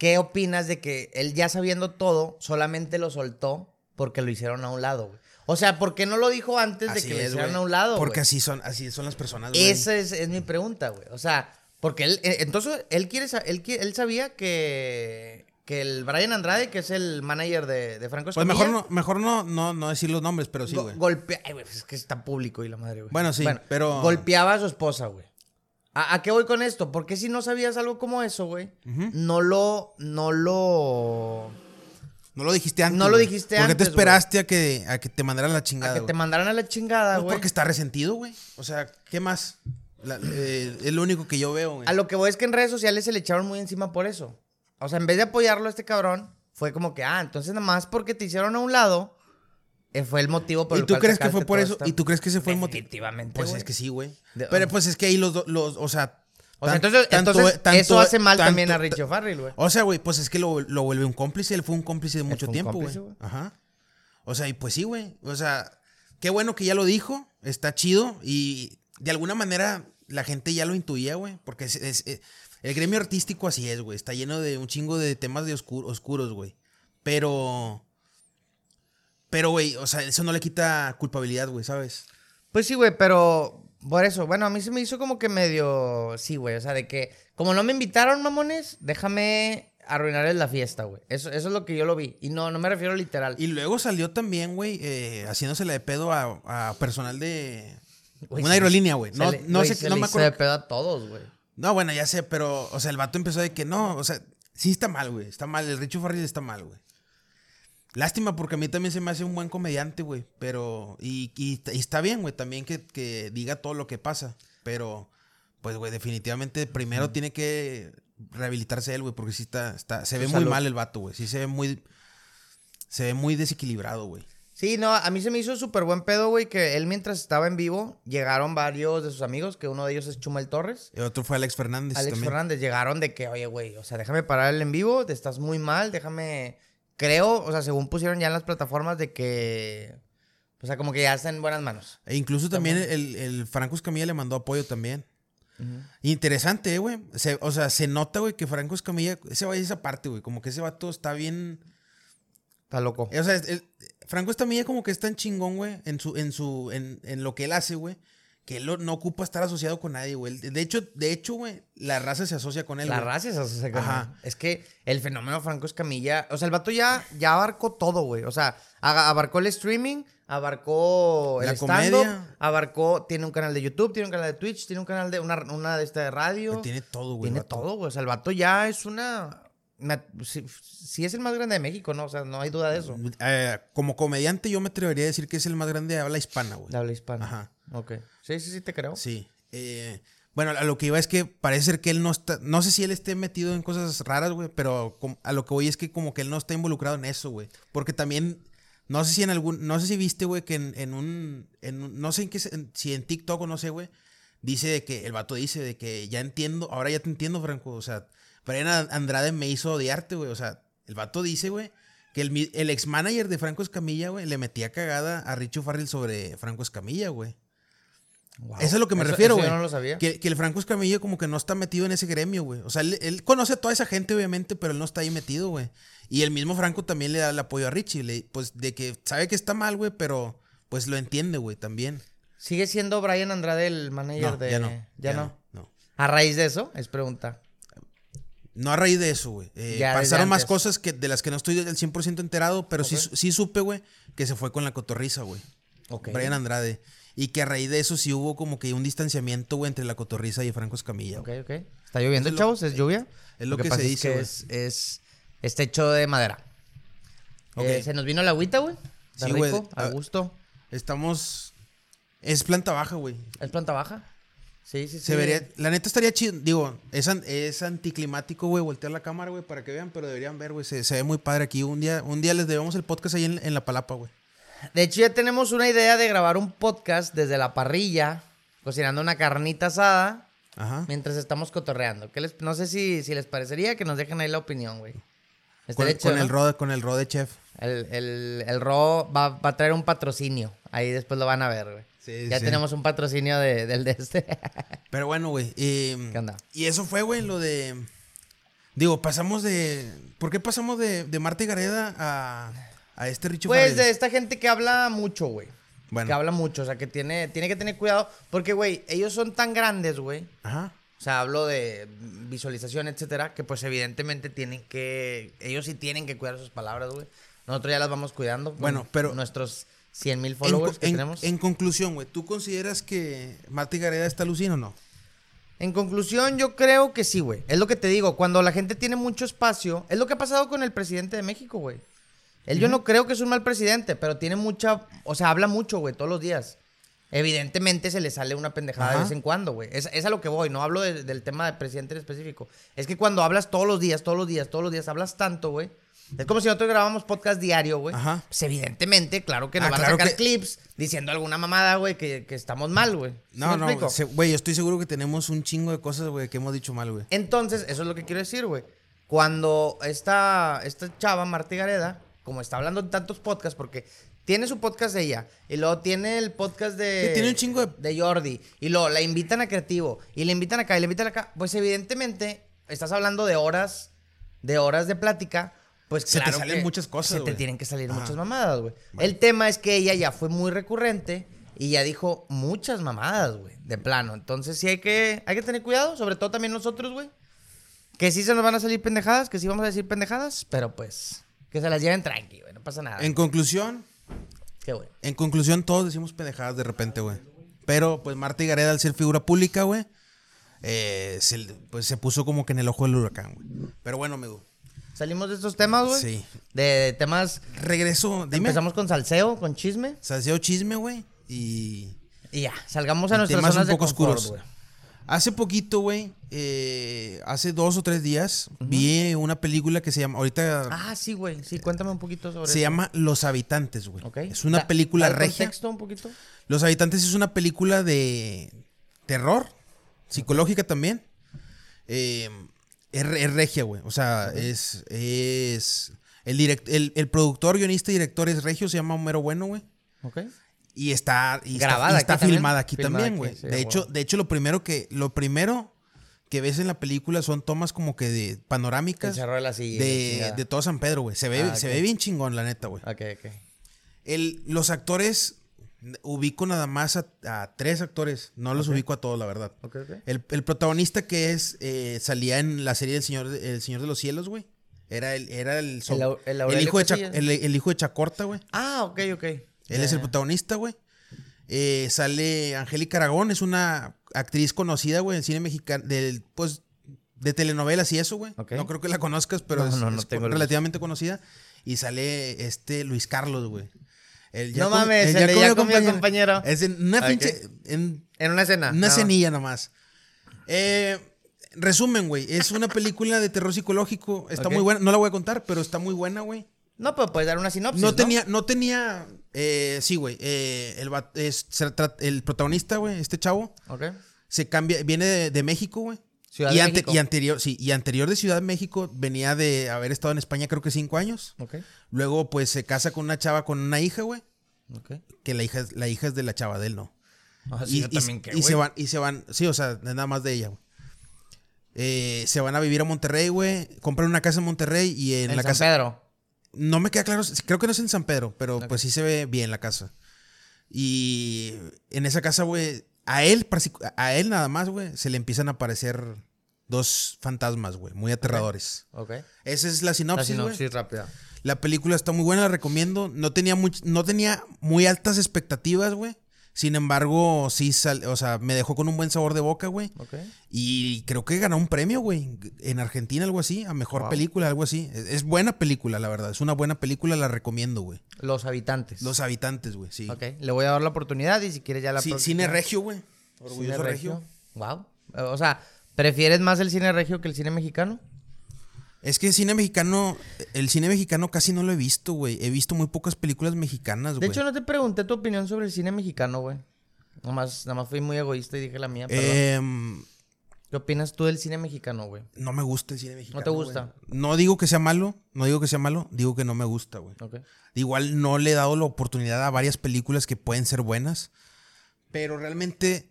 ¿Qué opinas de que él ya sabiendo todo, solamente lo soltó porque lo hicieron a un lado, güey? O sea, ¿por qué no lo dijo antes de que lo
es,
hicieran
güey.
a un lado,
Porque así son, así son las personas, güey.
Esa es, es mi pregunta, güey. O sea, porque él, eh, entonces, él quiere, él, él sabía que, que el Brian Andrade, que es el manager de, de Franco
Pues
Escamilla,
mejor no, mejor no, no, no decir los nombres, pero sí,
go-
güey.
golpea, ay, güey, es que está público y la madre, güey.
Bueno, sí, pero-
Golpeaba a su esposa, güey. ¿A, a qué voy con esto? Porque si no sabías algo como eso, güey, no lo, no lo,
No lo dijiste antes.
No lo dijiste
¿Por qué
antes,
te esperaste a que, a que te mandaran la chingada?
a que te mandaran a la chingada,
Pues
güey.
porque está resentido, güey. O sea, ¿qué más? La- eh, es lo único que yo veo, güey.
A lo que voy es que en redes sociales se le echaron muy encima por eso. O sea, en vez de apoyarlo a este cabrón, fue como que, ah, entonces nada más porque te hicieron a un lado, fue el motivo por
¿Y
el
tú
cual
crees que fue por eso?
esta-
¿Y tú crees que ese fue el motivo?
Definitivamente,
Pues es que sí, güey. Pero pues es que ahí los dos, los, o sea...
O sea, entonces,
tanto-
entonces
tanto-
eso hace mal
tanto-
también a Richie Farrell, güey.
O sea, güey, pues es que lo, lo vuelve un cómplice. Él fue un cómplice de mucho tiempo, güey. Ajá. O sea, y pues sí, güey. O sea, qué bueno que ya lo dijo, está chido y de alguna manera la gente ya lo intuía, güey, porque es, es- eh, el gremio artístico así es, güey, está lleno de un chingo de temas de oscur- oscuros, güey. Pero, pero, güey, o sea, eso no le quita culpabilidad, güey, ¿sabes?
Pues sí, güey, pero por eso, bueno, a mí se me hizo como que medio, sí, güey, o sea, de que como no me invitaron, mamones, déjame arruinarles la fiesta, güey. Eso, eso es lo que yo lo vi. Y no, no me refiero literal.
Y luego salió también, güey, eh, haciéndosele de pedo a, a personal de una aerolínea, güey. No,
le-
no
güey,
sé,
se
no
le
me
hizo de
acuerdo.
pedo a todos, güey.
No, bueno, ya sé, pero, o sea, el vato empezó de que no, o sea, sí está mal, güey, está mal, el Richo Farrell está mal, güey. Lástima porque a mí también se me hace un buen comediante, güey, pero, y, y- y está bien, güey, también que, que diga todo lo que pasa, pero, pues, güey, definitivamente primero tiene que rehabilitarse él, güey, porque sí está, está se ve muy mal el vato, güey, sí se ve muy, se ve muy desequilibrado, güey.
Sí, no, a mí se me hizo súper buen pedo, güey, que él mientras estaba en vivo, llegaron varios de sus amigos, que uno de ellos es Chumel Torres.
El otro fue Alex Fernández
Alex
también.
Fernández llegaron de que, oye, güey, o sea, déjame parar el en vivo, te estás muy mal, déjame. Creo, o sea, según pusieron ya en las plataformas de que. O sea, como que ya está en buenas manos.
E incluso también el, el Franco Escamilla le mandó apoyo también. Interesante, eh, güey. Se- o sea, se nota, güey, que Franco Escamilla, ese va esa parte, güey. Como que ese vato está bien.
Está loco.
O sea, el- Franco Escamilla como que es tan chingón, güey, en su, en su, en, en lo que él hace, güey. Que él lo- no ocupa estar asociado con nadie, güey. De hecho, de hecho, güey, la raza se asocia con él,
La
güey.
raza o sea, como-
Ajá.
Es que el fenómeno Franco Escamilla. O sea, el vato ya, ya abarcó todo, güey. O sea, abarcó el streaming, abarcó el
La
stand-up,
comedia.
abarcó. Tiene un canal de YouTube, tiene un canal de Twitch, tiene un canal de una, una de esta de radio.
Tiene todo, güey.
Tiene todo, güey. O sea, el vato ya es una. sí, sí es el más grande de México, ¿no? O sea, no hay duda de eso.
Eh, como comediante, yo me atrevería a decir que es el más grande de habla hispana, güey.
De habla hispana.
Ajá.
Ok. Sí, sí, sí, te creo.
Sí. Eh, bueno, a lo que iba es que parece ser que él no está. No sé si él esté metido en cosas raras, güey, pero a lo que voy es que como que él no está involucrado en eso, güey. Porque también. No sé si en algún. No sé si viste, güey, que en, en un, en un- No sé en qué. si en TikTok o no sé, güey. Dice de que. El vato dice de que ya entiendo. Ahora ya te entiendo, Franco. O sea, Brian Andrade me hizo odiarte, güey. O sea, el vato dice, güey. Que el, el ex manager de Franco Escamilla, güey, le metía cagada a Richo Farrell sobre Franco Escamilla, güey.
Wow.
Eso es lo que me
Eso-
refiero, güey.
Yo no lo sabía.
Que, que el Franco Escamilla como que no está metido en ese gremio, güey. O sea, él, él conoce a toda esa gente, obviamente, pero él no está ahí metido, güey. Y el mismo Franco también le da el apoyo a Richie. le- pues de que sabe que está mal, güey, pero pues lo entiende, güey, también.
¿Sigue siendo Brian Andrade el manager
No,
de.?
ya no.
¿Ya, no?
no.
A raíz de eso, es pregunta.
No a raíz de eso, güey. Eh, pasaron más cosas que, de las que no estoy del 100% enterado, pero sí, sí supe, güey, que se fue con la cotorriza, güey.
Ok.
Brian Andrade. Y que a raíz de eso sí hubo como que un distanciamiento, güey, entre la cotorriza y Franco Escamilla.
Ok, ok. ¿Está lloviendo,
Es lo-
chavos? ¿Es lluvia?
es lo que
pasa
se
es
dice,
que
güey.
es, es- Está hecho de madera.
Ok.
Eh, se nos vino la agüita, güey.
Sí, güey.
a gusto.
Estamos... Es planta baja, güey.
¿Es planta baja? Sí, sí, sí.
Se vería, la neta estaría chido, digo, es, an- es anticlimático, güey, voltear la cámara, güey, para que vean, pero deberían ver, güey, se, se ve muy padre aquí. Un día, un día les debemos el podcast ahí en, en La Palapa, güey.
De hecho, ya tenemos una idea de grabar un podcast desde la parrilla, cocinando una carnita asada,
Ajá.
mientras estamos cotorreando. ¿Qué les, no sé si, si les parecería que nos dejen ahí la opinión, güey.
Con, el ro, con el ro de chef.
El, el, el Ro va, va a traer un patrocinio. Ahí después lo van a ver, güey.
Sí,
ya
sí.
tenemos un patrocinio de- del de este.
Pero bueno, güey. eh,
¿Qué onda?
Y eso fue, güey, lo de... Digo, pasamos de... ¿Por qué pasamos de, de Marta y Gareda a, a este Richo
pues
Farrell?
de esta gente que habla mucho, güey.
Bueno.
Que habla mucho, o sea, que tiene, tiene que tener cuidado. Porque, güey, ellos son tan grandes, güey.
Ajá.
O sea, hablo de visualización, etcétera, que pues evidentemente tienen que. Ellos sí tienen que cuidar sus palabras, güey. Nosotros ya las vamos cuidando.
Bueno, pero-
Nuestros 100 mil
En,
followers
co-
que
en-
tenemos.
en conclusión, güey, ¿tú consideras que Marta y Gareda está alucina o no?
En conclusión, yo creo que sí, güey. Es lo que te digo, cuando la gente tiene mucho espacio, es lo que ha pasado con el presidente de México, güey. Él yo no creo que es un mal presidente, pero tiene mucha, o sea, habla mucho, güey, todos los días. Evidentemente se le sale una pendejada de vez en cuando, güey. Es, es a lo que voy, no hablo de- del tema de presidente en específico. Es que cuando hablas todos los días, todos los días, todos los días, hablas tanto, güey. Es como si nosotros grabamos podcast diario, güey.
Ajá.
Pues evidentemente, claro que nos
Ah,
van
claro
a sacar
que-
clips diciendo alguna mamada, güey, que, que estamos mal, güey. ¿Sí
No, no, güey, yo estoy seguro que tenemos un chingo de cosas, güey, que hemos dicho mal, güey.
Entonces, eso es lo que quiero decir, güey. Cuando esta, esta chava, Marta Gareda, como está hablando en tantos podcasts, porque tiene su podcast de ella. Y luego tiene el podcast de.
Sí, tiene un chingo de-
de Jordi. Y luego la invitan a Creativo. Y le invitan acá y le invitan acá. Pues evidentemente, estás hablando de horas, de horas de plática. Pues
Se te
claro
salen
que
muchas cosas,
Se te tienen que salir
Ajá.
muchas mamadas, güey. El tema es que ella ya fue muy recurrente y ya dijo muchas mamadas, güey, de plano. Entonces sí hay que, hay que tener cuidado, sobre todo también nosotros, güey. Que sí se nos van a salir pendejadas, que sí vamos a decir pendejadas, pero pues que se las lleven tranqui, güey, no pasa nada.
En conclusión,
Qué güey.
en conclusión, todos decimos pendejadas de repente, güey. Pero, pues, Marta y Gareda, al ser figura pública, güey, eh, se, pues se puso como que en el ojo del huracán, güey. Pero bueno, amigo.
Salimos de estos temas, güey.
Sí.
De temas.
Regreso, dime.
Empezamos con salseo, con chisme.
Salseo chisme, güey. Y
Y ya, salgamos a nuestras
temas
zonas
un poco
de confort,
oscuros.
güey.
Hace poquito, güey, eh, hace dos o tres días, vi una película que se llama, ahorita
Ah, sí, güey. Sí, cuéntame un poquito sobre
se
eso.
llama Los Habitantes, güey.
Ok.
Es una
Da-
película
da
regia.
contexto un poquito?
Los Habitantes es una película de terror, psicológica también. Eh, es, re- es regia, güey. O sea, es, es el, direct, el, el productor, guionista y director es regio, se llama Homero Bueno, güey.
Ok.
Y está, y está-
Grabada
y está,
aquí
filmada aquí
Filmada
también, güey.
sí,
de hecho, de hecho, lo primero que, lo primero que ves en la película son tomas como que de panorámicas
la silla, la
de, de todo San Pedro, güey. Se ve,
Ah,
se ve bien chingón, la neta, güey.
Ok, ok.
El, los actores, ubico nada más a, a tres actores. No los ubico a todos, la verdad.
Ok, ok.
El, el protagonista que es, eh, salía en la serie del Señor, El Señor de los Cielos, güey. Era el, era el, so-
El el
el hijo de Cha-
Casillas.
el, el hijo de Chacorta, güey.
Ah, ok, ok.
Él es el protagonista, güey. Eh, sale Angélica Aragón, es una actriz conocida, güey, en cine mexicano, del, pues, de telenovelas y eso, güey. No creo que la conozcas, pero
No,
es,
no, no
es
tengo el
relativamente conocida. Y sale este Luis Carlos, güey. El
No mames, el
ya
ya comió compañero.
Es en una pinche. En
En una escena.
una cenilla nomás. Eh, resumen, güey. Es una película de terror psicológico. Está muy buena. No la voy a contar, pero está muy buena, güey.
No, pero puedes dar una sinopsis.
No
No,
tenía, no tenía. Eh, sí, güey. eh, el, es- protagonista, güey, este chavo,
Ok.
se cambia, viene de, de México, güey.
Ciudad
y,
de
ante-
México.
y anterior, sí, y anterior de Ciudad de México venía de haber estado en España creo que cinco años. Luego, pues, se casa con una chava con una hija, güey. Que la hija, es- la hija es de la chava de él, ¿no?
Ah, sí,
y,
yo
y-
también qué,
y se
güey.
van, y se van, sí, o sea, nada más de ella, güey. Eh, se van a vivir a Monterrey, güey. Compran una casa en Monterrey y en,
En
la
San
casa.
Pedro.
No me queda claro, creo que no es en San Pedro, pero pues sí se ve bien la casa. Y en esa casa, güey, a él, a él nada más, güey, se le empiezan a aparecer dos fantasmas, güey, muy aterradores.
Ok.
Esa es la
La
sinopsis, güey.
sinopsis rápida.
La película está muy buena, la recomiendo. No tenía, much- no tenía muy altas expectativas, güey. Sin embargo, sí, sal- o sea, me dejó con un buen sabor de boca, güey.
Ok.
Y creo que ganó un premio, güey, en Argentina, algo así, a mejor
Wow.
película, algo así. Es, es buena película, la verdad. Es una buena película, la recomiendo, güey.
Los habitantes.
Los habitantes, güey, sí.
Ok. Le voy a dar la oportunidad y si quieres ya la
Sí, cine regio, güey.
Cine
Orgulloso regio.
Wow. O sea, ¿prefieres más el cine regio que el cine mexicano?
Es que cine mexicano, el cine mexicano casi no lo he visto, güey. He visto muy pocas películas mexicanas,
De
güey.
hecho, no te pregunté tu opinión sobre el cine mexicano, güey. Nomás, nada más fui muy egoísta y dije la mía.
Em,
¿Qué opinas tú del cine mexicano, güey?
no me gusta el cine mexicano.
te gusta?
güey. No digo que sea malo, no digo que sea malo, digo que no me gusta, güey.
Ok.
Igual no le he dado la oportunidad a varias películas que pueden ser buenas. Pero realmente,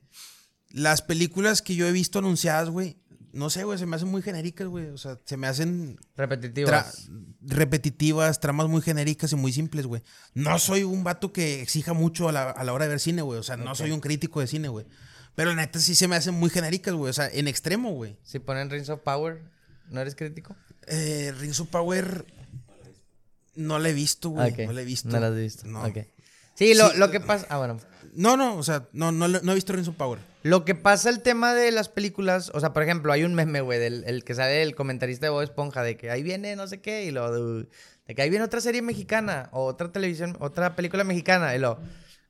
las películas que yo he visto anunciadas, güey, no sé, güey, se me hacen muy genéricas, güey. O sea, se me hacen tra-
Repetitivas.
repetitivas, tramas muy genéricas y muy simples, güey. No soy un vato que exija mucho a la, a la hora de ver cine, güey. O sea, no soy un crítico de cine, güey. Pero la neta sí se me hacen muy genéricas, güey. O sea, en extremo, güey.
Si ponen Rings of Power, ¿no eres crítico?
Eh, Rings of Power no la he visto, güey. No la he visto.
No las has visto.
No.
Ok. Sí, lo,
Sí,
lo que pasa. Ah, bueno.
No, no, o sea, no, no, no he visto Rings of Power.
Lo que pasa el tema de las películas, o sea, por ejemplo, hay un meme, güey, del el que sale el comentarista de Bob Esponja, de que ahí viene no sé qué, y lo de, de que ahí viene otra serie mexicana, o otra televisión, otra película mexicana, y lo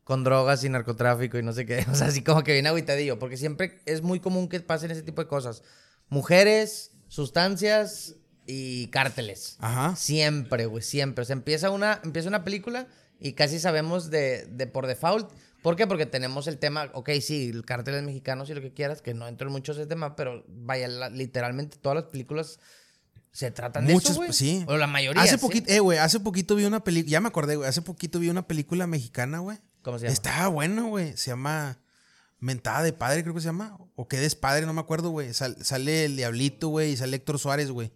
con drogas y narcotráfico y no sé qué. O sea, así como que viene agüitadillo, porque siempre es muy común que pasen ese tipo de cosas. Mujeres, sustancias y cárteles.
Ajá.
Siempre, güey, siempre. O sea, empieza una, empieza una película y casi sabemos de, de por default. ¿Por qué? Porque tenemos el tema, ok, sí, el cártel es mexicano, si lo que quieras, que no entro en mucho ese tema, pero vaya, la- literalmente todas las películas Se tratan de
Muchas,
eso,
sí.
O la mayoría.
Hace
sí.
poquito, eh, güey, hace poquito vi una película, ya me acordé, güey, hace poquito vi una película mexicana, güey.
¿Cómo se llama?
Estaba buena, güey. Se llama Mentada de Padre, creo que se llama. O qué despadre, no me acuerdo, güey. Sal- sale el Diablito, güey, y sale Héctor Suárez, güey.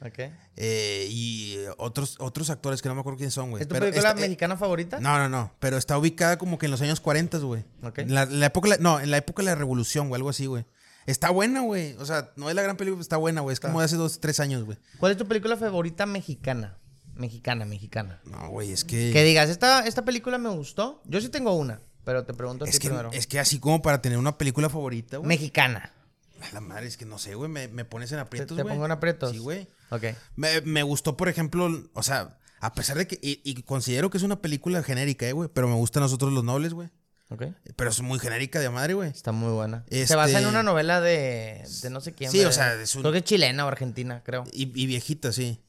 Ok.
Eh, y otros, otros actores que no me acuerdo quiénes son, güey.
¿Es tu
Pero
película
eh,
mexicana favorita?
No, no, no. Pero está ubicada como que en los años 40, güey.
Ok.
En la, la época, no, en la época de la revolución, güey, algo así, güey. Está buena, güey. O sea, no es la gran película, pero está buena, güey. Es como de hace dos, tres años, güey.
¿Cuál es tu película favorita mexicana? Mexicana, mexicana.
No, güey, es que.
Que digas, esta, esta película me gustó. Yo sí tengo una, pero te pregunto a
es
ti
que,
primero.
es que así como para tener una película favorita, güey.
Mexicana.
A La madre, es que no sé, güey. Me, me pones en
¿Te,
aprietos,
te
güey.
pongo en aprietos?
Sí, güey.
Ok.
Me, me gustó, por ejemplo, o sea, a pesar de que. Y, y considero que es una película genérica, eh, güey. Pero me gustan nosotros los nobles, güey.
Ok.
Pero es muy genérica de madre, güey.
Está muy buena. Se
Este-
basa en una novela de, de no sé quién.
Sí,
de-
o sea, es un-
Creo que es chilena o argentina, creo.
Y, y viejita, sí.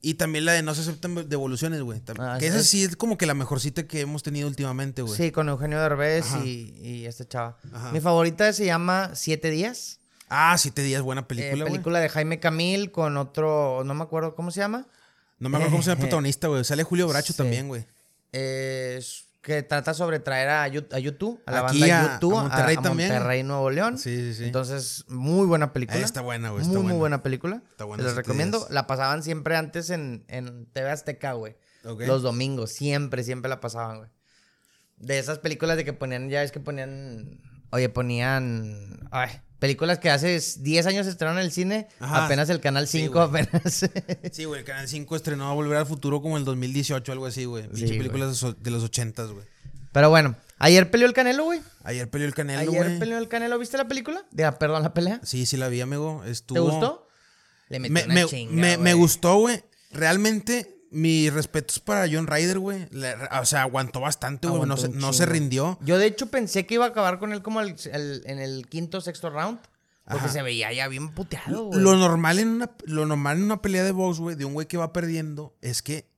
Y también la de No se aceptan devoluciones, güey.
Ah,
que
es-
esa sí es como que la mejorcita que hemos tenido últimamente, güey.
Sí, con Eugenio Derbez y, y este chava.
Ajá.
Mi favorita se llama Siete Días.
Ah, Siete Días, buena
Eh,
película, güey.
película de Jaime Camil con otro, no me acuerdo cómo se llama.
No me acuerdo cómo se llama el protagonista, güey. Sale Julio Bracho
Sí.
también, güey.
Eh, es- que trata sobre traer a, a YouTube, a la
Aquí
banda
a-
YouTube,
a Monterrey
a,
también.
Monterrey, Nuevo León.
Sí, sí, sí.
Entonces, muy buena película.
Está buena, güey,
Muy,
está
muy
buena.
buena película.
Está buena, Siete
recomiendo.
Días.
La pasaban siempre antes en, en TV Azteca, güey.
Ok.
Los domingos, siempre, siempre la pasaban, güey. De esas películas de que ponían, ya es que ponían. Oye, ponían. Ay, películas que hace 10 años se estrenaron en el cine.
Ajá.
Apenas el canal
Sí,
5,
güey.
apenas.
Sí, güey. El Canal 5 estrenó a Volver al Futuro como el 2018, algo así, güey. Pinche
güey.
películas de los 80, güey.
Pero bueno, ayer peleó el Canelo, güey.
Ayer peleó el Canelo,
Ayer
güey.
peleó el Canelo. ¿Viste la película? De, perdón, la pelea.
Sí, sí la vi, amigo. Estuvo...
¿Te gustó? Le metió
Me,
una
me-
chinga,
me- gustó, güey. Realmente, mis respetos para John Ryder, güey. O sea, aguantó bastante, güey. No, se, no se rindió.
Yo, de hecho, pensé que iba a acabar con él como el- el- en el quinto o sexto round. Porque
Ajá.
se veía ya bien puteado, güey.
Lo normal, en una, lo normal en una pelea de box, güey, de un güey que va perdiendo, es que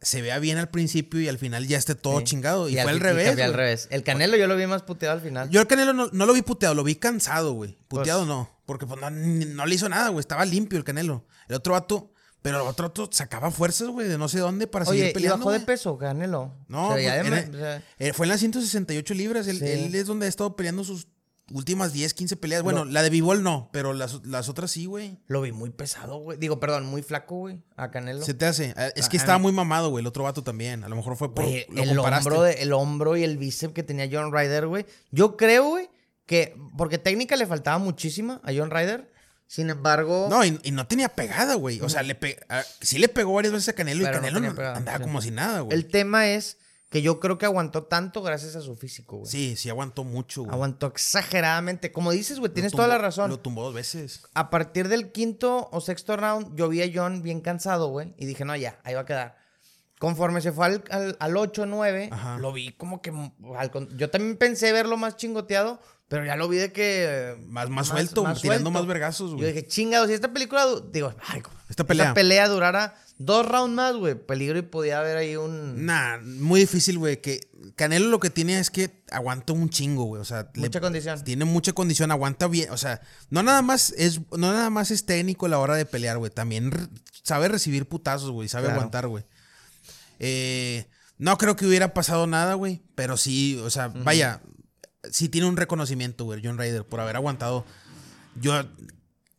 se vea bien al principio y al final ya esté todo
Sí.
chingado. Y,
al
fue al
fin-
revés.
cambió al revés. El Canelo yo lo vi más puteado al final.
Yo al Canelo no, no lo vi puteado, lo vi cansado, güey. Puteado
Pues-
no. Porque pues, no, no le hizo nada, güey. Estaba limpio el Canelo. El otro vato, pero el otro vato sacaba fuerzas, güey, de no sé dónde para
Oye,
seguir
¿y
peleando.
bajó de
güey.
peso, Canelo?
No, pues,
de
era-
ma- o sea,
Eh, fue en las 168 libras. Él,
Sí.
él es donde ha estado peleando sus últimas 10, 15 peleas. Bueno, la de Bivol no, pero las, las otras sí, güey.
lo vi muy pesado, güey. Digo, perdón, muy flaco, güey, a Canelo.
Se te hace. Eh, Es que
Ajá.
estaba muy mamado, güey. El otro vato también. A lo mejor fue por.
Güey,
lo
el,
comparaste.
hombro de- el hombro y el bíceps que tenía John Ryder, güey. Yo creo, güey, que... Porque técnica le faltaba muchísima a John Ryder. Sin embargo...
No, y, y no tenía pegada, güey. O sea, le pe- a- sí le pegó varias veces a Canelo
Pero
y Canelo no-
pegada,
andaba
sí.
como si nada, güey.
El tema es que yo creo que aguantó tanto gracias a su físico, güey.
Sí, sí aguantó mucho, güey.
Aguantó exageradamente. Como dices, güey, tienes
tumbó-
toda la razón.
Lo tumbó dos veces.
A partir del quinto o sexto round, yo vi a John bien cansado, güey. Y dije, no, ya, ahí va a quedar. Conforme se fue al, al, al 8 9,
Ajá.
lo vi como que. al yo también pensé verlo más chingoteado, pero ya lo vi de que.
Más- más suelto, tirando más vergazos, güey.
Yo dije, chingados, si esta película. Digo, ay,
Esta pelea.
durara dos rounds más, güey. Peligro y podía haber ahí un.
Nah, muy difícil, güey. Que Canelo lo que tiene es que aguanta un chingo, güey. O sea, le-
Mucha condición.
tiene mucha condición, aguanta bien. O sea, no nada más es, no nada más es técnico a la hora de pelear, güey. También re- sabe recibir putazos, güey. Sabe
Claro.
aguantar, güey. Eh, no creo que hubiera pasado nada, güey. Pero sí, o sea, vaya, sí tiene un reconocimiento, güey, John Ryder, por haber aguantado. Yo,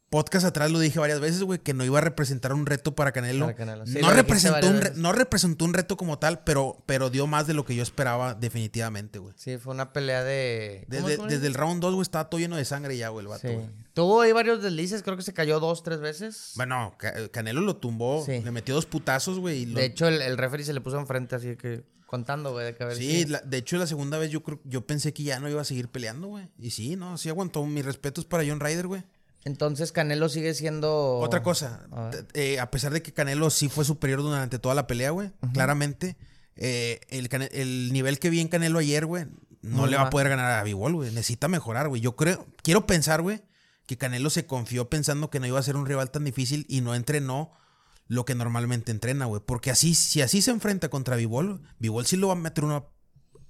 podcast atrás lo dije varias veces, güey, que no iba a representar un reto para Canelo.
Para Canelo, sí,
no, representó un re- no representó un reto como tal, pero, pero dio más de lo que yo esperaba, definitivamente, güey.
Sí, fue una pelea de. ¿cómo-
Desde, desde el round 2, güey, estaba todo lleno de sangre ya, güey, el vato,
Sí.
güey.
Tuvo ahí varios deslices, creo que se cayó dos, tres veces.
Bueno, Ca- Canelo lo tumbó,
Sí.
le metió dos putazos, güey. y lo-
De hecho, el, el referee se le puso enfrente, así que contando, güey, de
Sí,
si-
la- de hecho la segunda vez yo creo, yo pensé que ya no iba a seguir peleando, güey. Y sí, no, sí aguantó. Mis respetos para John Ryder, güey.
Entonces Canelo sigue siendo.
Otra cosa,
A
eh, a pesar de que Canelo sí fue superior durante toda la pelea, güey, claramente, eh, el, el nivel que vi en Canelo ayer, güey, no
No
le va a poder ganar a Bivol, güey. Necesita mejorar, güey. Yo creo, quiero pensar, güey, que Canelo se confió pensando que no iba a ser un rival tan difícil y no entrenó lo que normalmente entrena, güey. Porque así, si así se enfrenta contra Bivol, Bivol sí lo va a meter una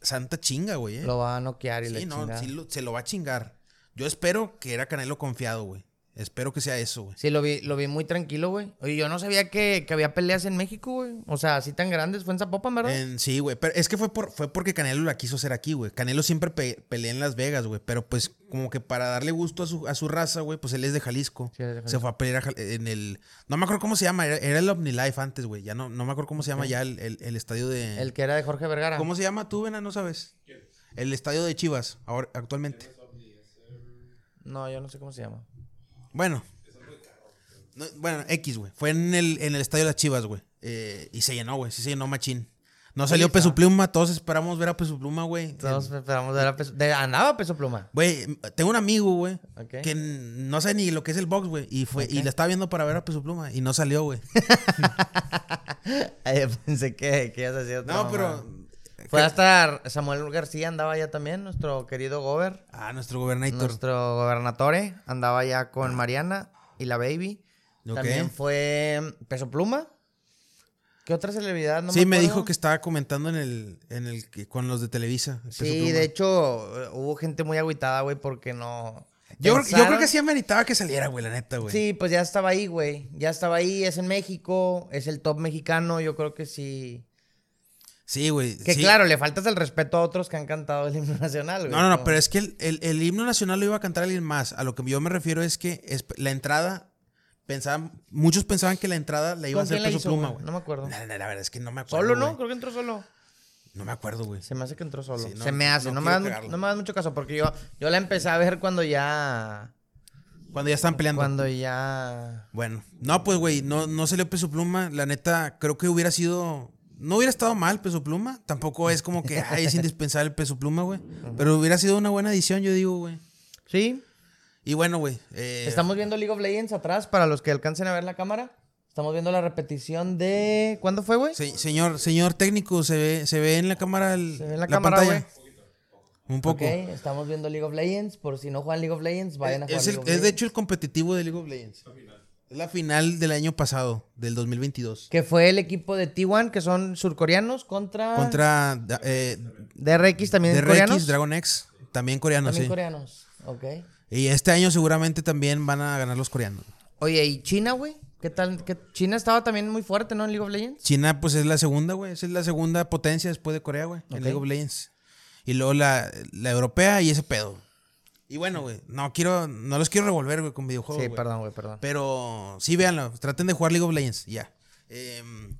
santa chinga, güey. eh.
Lo va a noquear y
Sí,
le
no,
chingada.
sí lo- se lo va a chingar. Yo espero que era Canelo confiado, güey. Espero que sea eso, güey.
Sí, lo vi, lo vi muy tranquilo, güey. Oye, yo no sabía que, que había peleas en México, güey. O sea, así tan grandes. Fue en Zapopan, ¿verdad?
En- sí, güey. Pero es que fue, por, fue porque Canelo la quiso hacer aquí, güey. Canelo siempre pe- pelea en Las Vegas, güey. Pero pues como que para darle gusto a su, a su raza, güey, pues él es de Jalisco.
Sí, es de
Se
Jalisco.
fue a pelear a en el... No me acuerdo cómo se llama. Era, era el OmniLife antes, güey. Ya no, no me acuerdo cómo se llama ya el, el- el estadio de...
El que era de Jorge Vergara.
¿Cómo se llama tú, Vena? No sabes. El estadio de Chivas, ahora, actualmente.
No, yo no sé cómo se llama.
Bueno. No, bueno, X, güey. Fue en el, en el estadio de las Chivas, güey. Eh, y se llenó, güey. Sí se llenó machín. No salió. Peso Pluma. Todos esperamos ver a Peso Pluma, güey.
Todos esperamos ver a peso. de- andaba peso pluma.
Güey, tengo un amigo, güey,
Ok.
que no sabe ni lo que es el box, güey, y fue y la estaba viendo para ver a Peso Pluma y no salió, güey.
Pensé que, que ibas a decir
No, pero
Fue hasta Samuel García andaba allá también, nuestro querido Gober.
ah, nuestro gobernator.
Nuestro gobernatore andaba allá con Mariana y la baby. También fue Peso Pluma. ¿Qué otra celebridad? No
sí, me dijo que estaba comentando en el en el con los de Televisa. Peso
Sí,
Pluma.
de hecho, eh, hubo gente muy agüitada, güey, porque no.
yo, creo- yo creo que sí ameritaba que saliera, güey, la neta, güey.
Sí, pues ya estaba ahí, güey. Ya estaba ahí, es en México, es el top mexicano, yo creo que sí.
Sí, güey.
Que
sí.
claro, le faltas el respeto a otros que han cantado el himno nacional, güey.
No, no, no, pero es que el, el- el himno nacional lo iba a cantar alguien más. A lo que yo me refiero es que es- la entrada, pensaban, muchos pensaban que la entrada la iba a
¿Con
hacer Peso Pluma,
güey? No me acuerdo.
No, no, la verdad es que no me acuerdo.
Solo, ¿no? Creo que entró solo.
No me acuerdo, güey.
Se me hace que entró solo.
Sí, no,
Se me hace.
no
No, me no hagas mucho caso porque yo, yo la empecé a ver cuando ya.
Cuando ya están peleando.
Cuando ya.
Bueno, no, pues, güey, no, no salió Peso Pluma. La neta, creo que hubiera sido. No hubiera estado mal Peso Pluma. Tampoco es como que ay, es indispensable el Peso Pluma, güey. Pero hubiera sido una buena edición, yo digo, güey.
Sí.
Y bueno, güey. eh,
Estamos viendo League of Legends atrás para los que alcancen a ver la cámara. Estamos viendo la repetición de. ¿Cuándo fue, güey?
se- señor, señor técnico, se ve, se ve en la cámara el-
Se ve en la cámara, güey.
Un poco.
Ok, estamos viendo League of Legends. Por si no juegan League of Legends, vayan a jugar
Es, el-
League of
es de hecho el competitivo de League of Legends. Es la final del año pasado, del 2022.
Que fue el equipo de T1, que son surcoreanos, contra.
Contra eh,
DRX también coreanos.
DRX, Dragon X, también coreanos,
también
sí.
coreanos. Ok.
Y este año seguramente también van a ganar los coreanos.
Oye, ¿y China, güey? ¿Qué tal? ¿Qué- China estaba también muy fuerte, ¿no? En League of Legends.
China, pues es la segunda, güey. Esa es la segunda potencia después de Corea, güey. En League of Legends. Y luego la, la europea y ese pedo. Y bueno, güey. No quiero, no los quiero revolver, güey, con videojuegos.
sí, perdón, güey, perdón.
Pero sí, véanlo. Traten de jugar League of Legends. Ya. Em,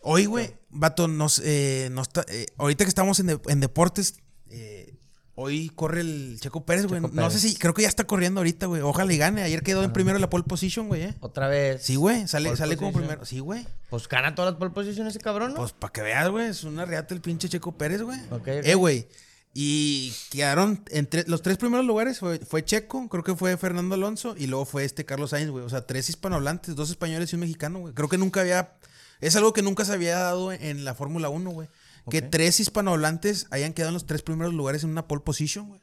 hoy, güey, vato, nos, eh, nos eh, ahorita que estamos en, de- en deportes, eh, hoy corre el Checo Pérez, güey. No sé si, creo que ya está corriendo ahorita, güey. Ojalá y gane. Ayer quedó en primero en la pole position, güey, eh.
Otra vez.
Sí, güey. Sale, sale como primero. Sí, güey.
Pues gana todas las pole positions ese cabrón, ¿no?
Pues para que veas, güey. Es una reata el pinche Checo Pérez, güey.
Ok, ok.
Eh, güey. Y quedaron entre los tres primeros lugares. Fue, fue Checo, creo que fue Fernando Alonso. Y luego fue este Carlos Sainz, güey. O sea, tres hispanohablantes, dos españoles y un mexicano, güey. Creo que nunca había. Es algo que nunca se había dado en la Fórmula 1, güey. Que tres hispanohablantes hayan quedado en los tres primeros lugares en una pole position, güey.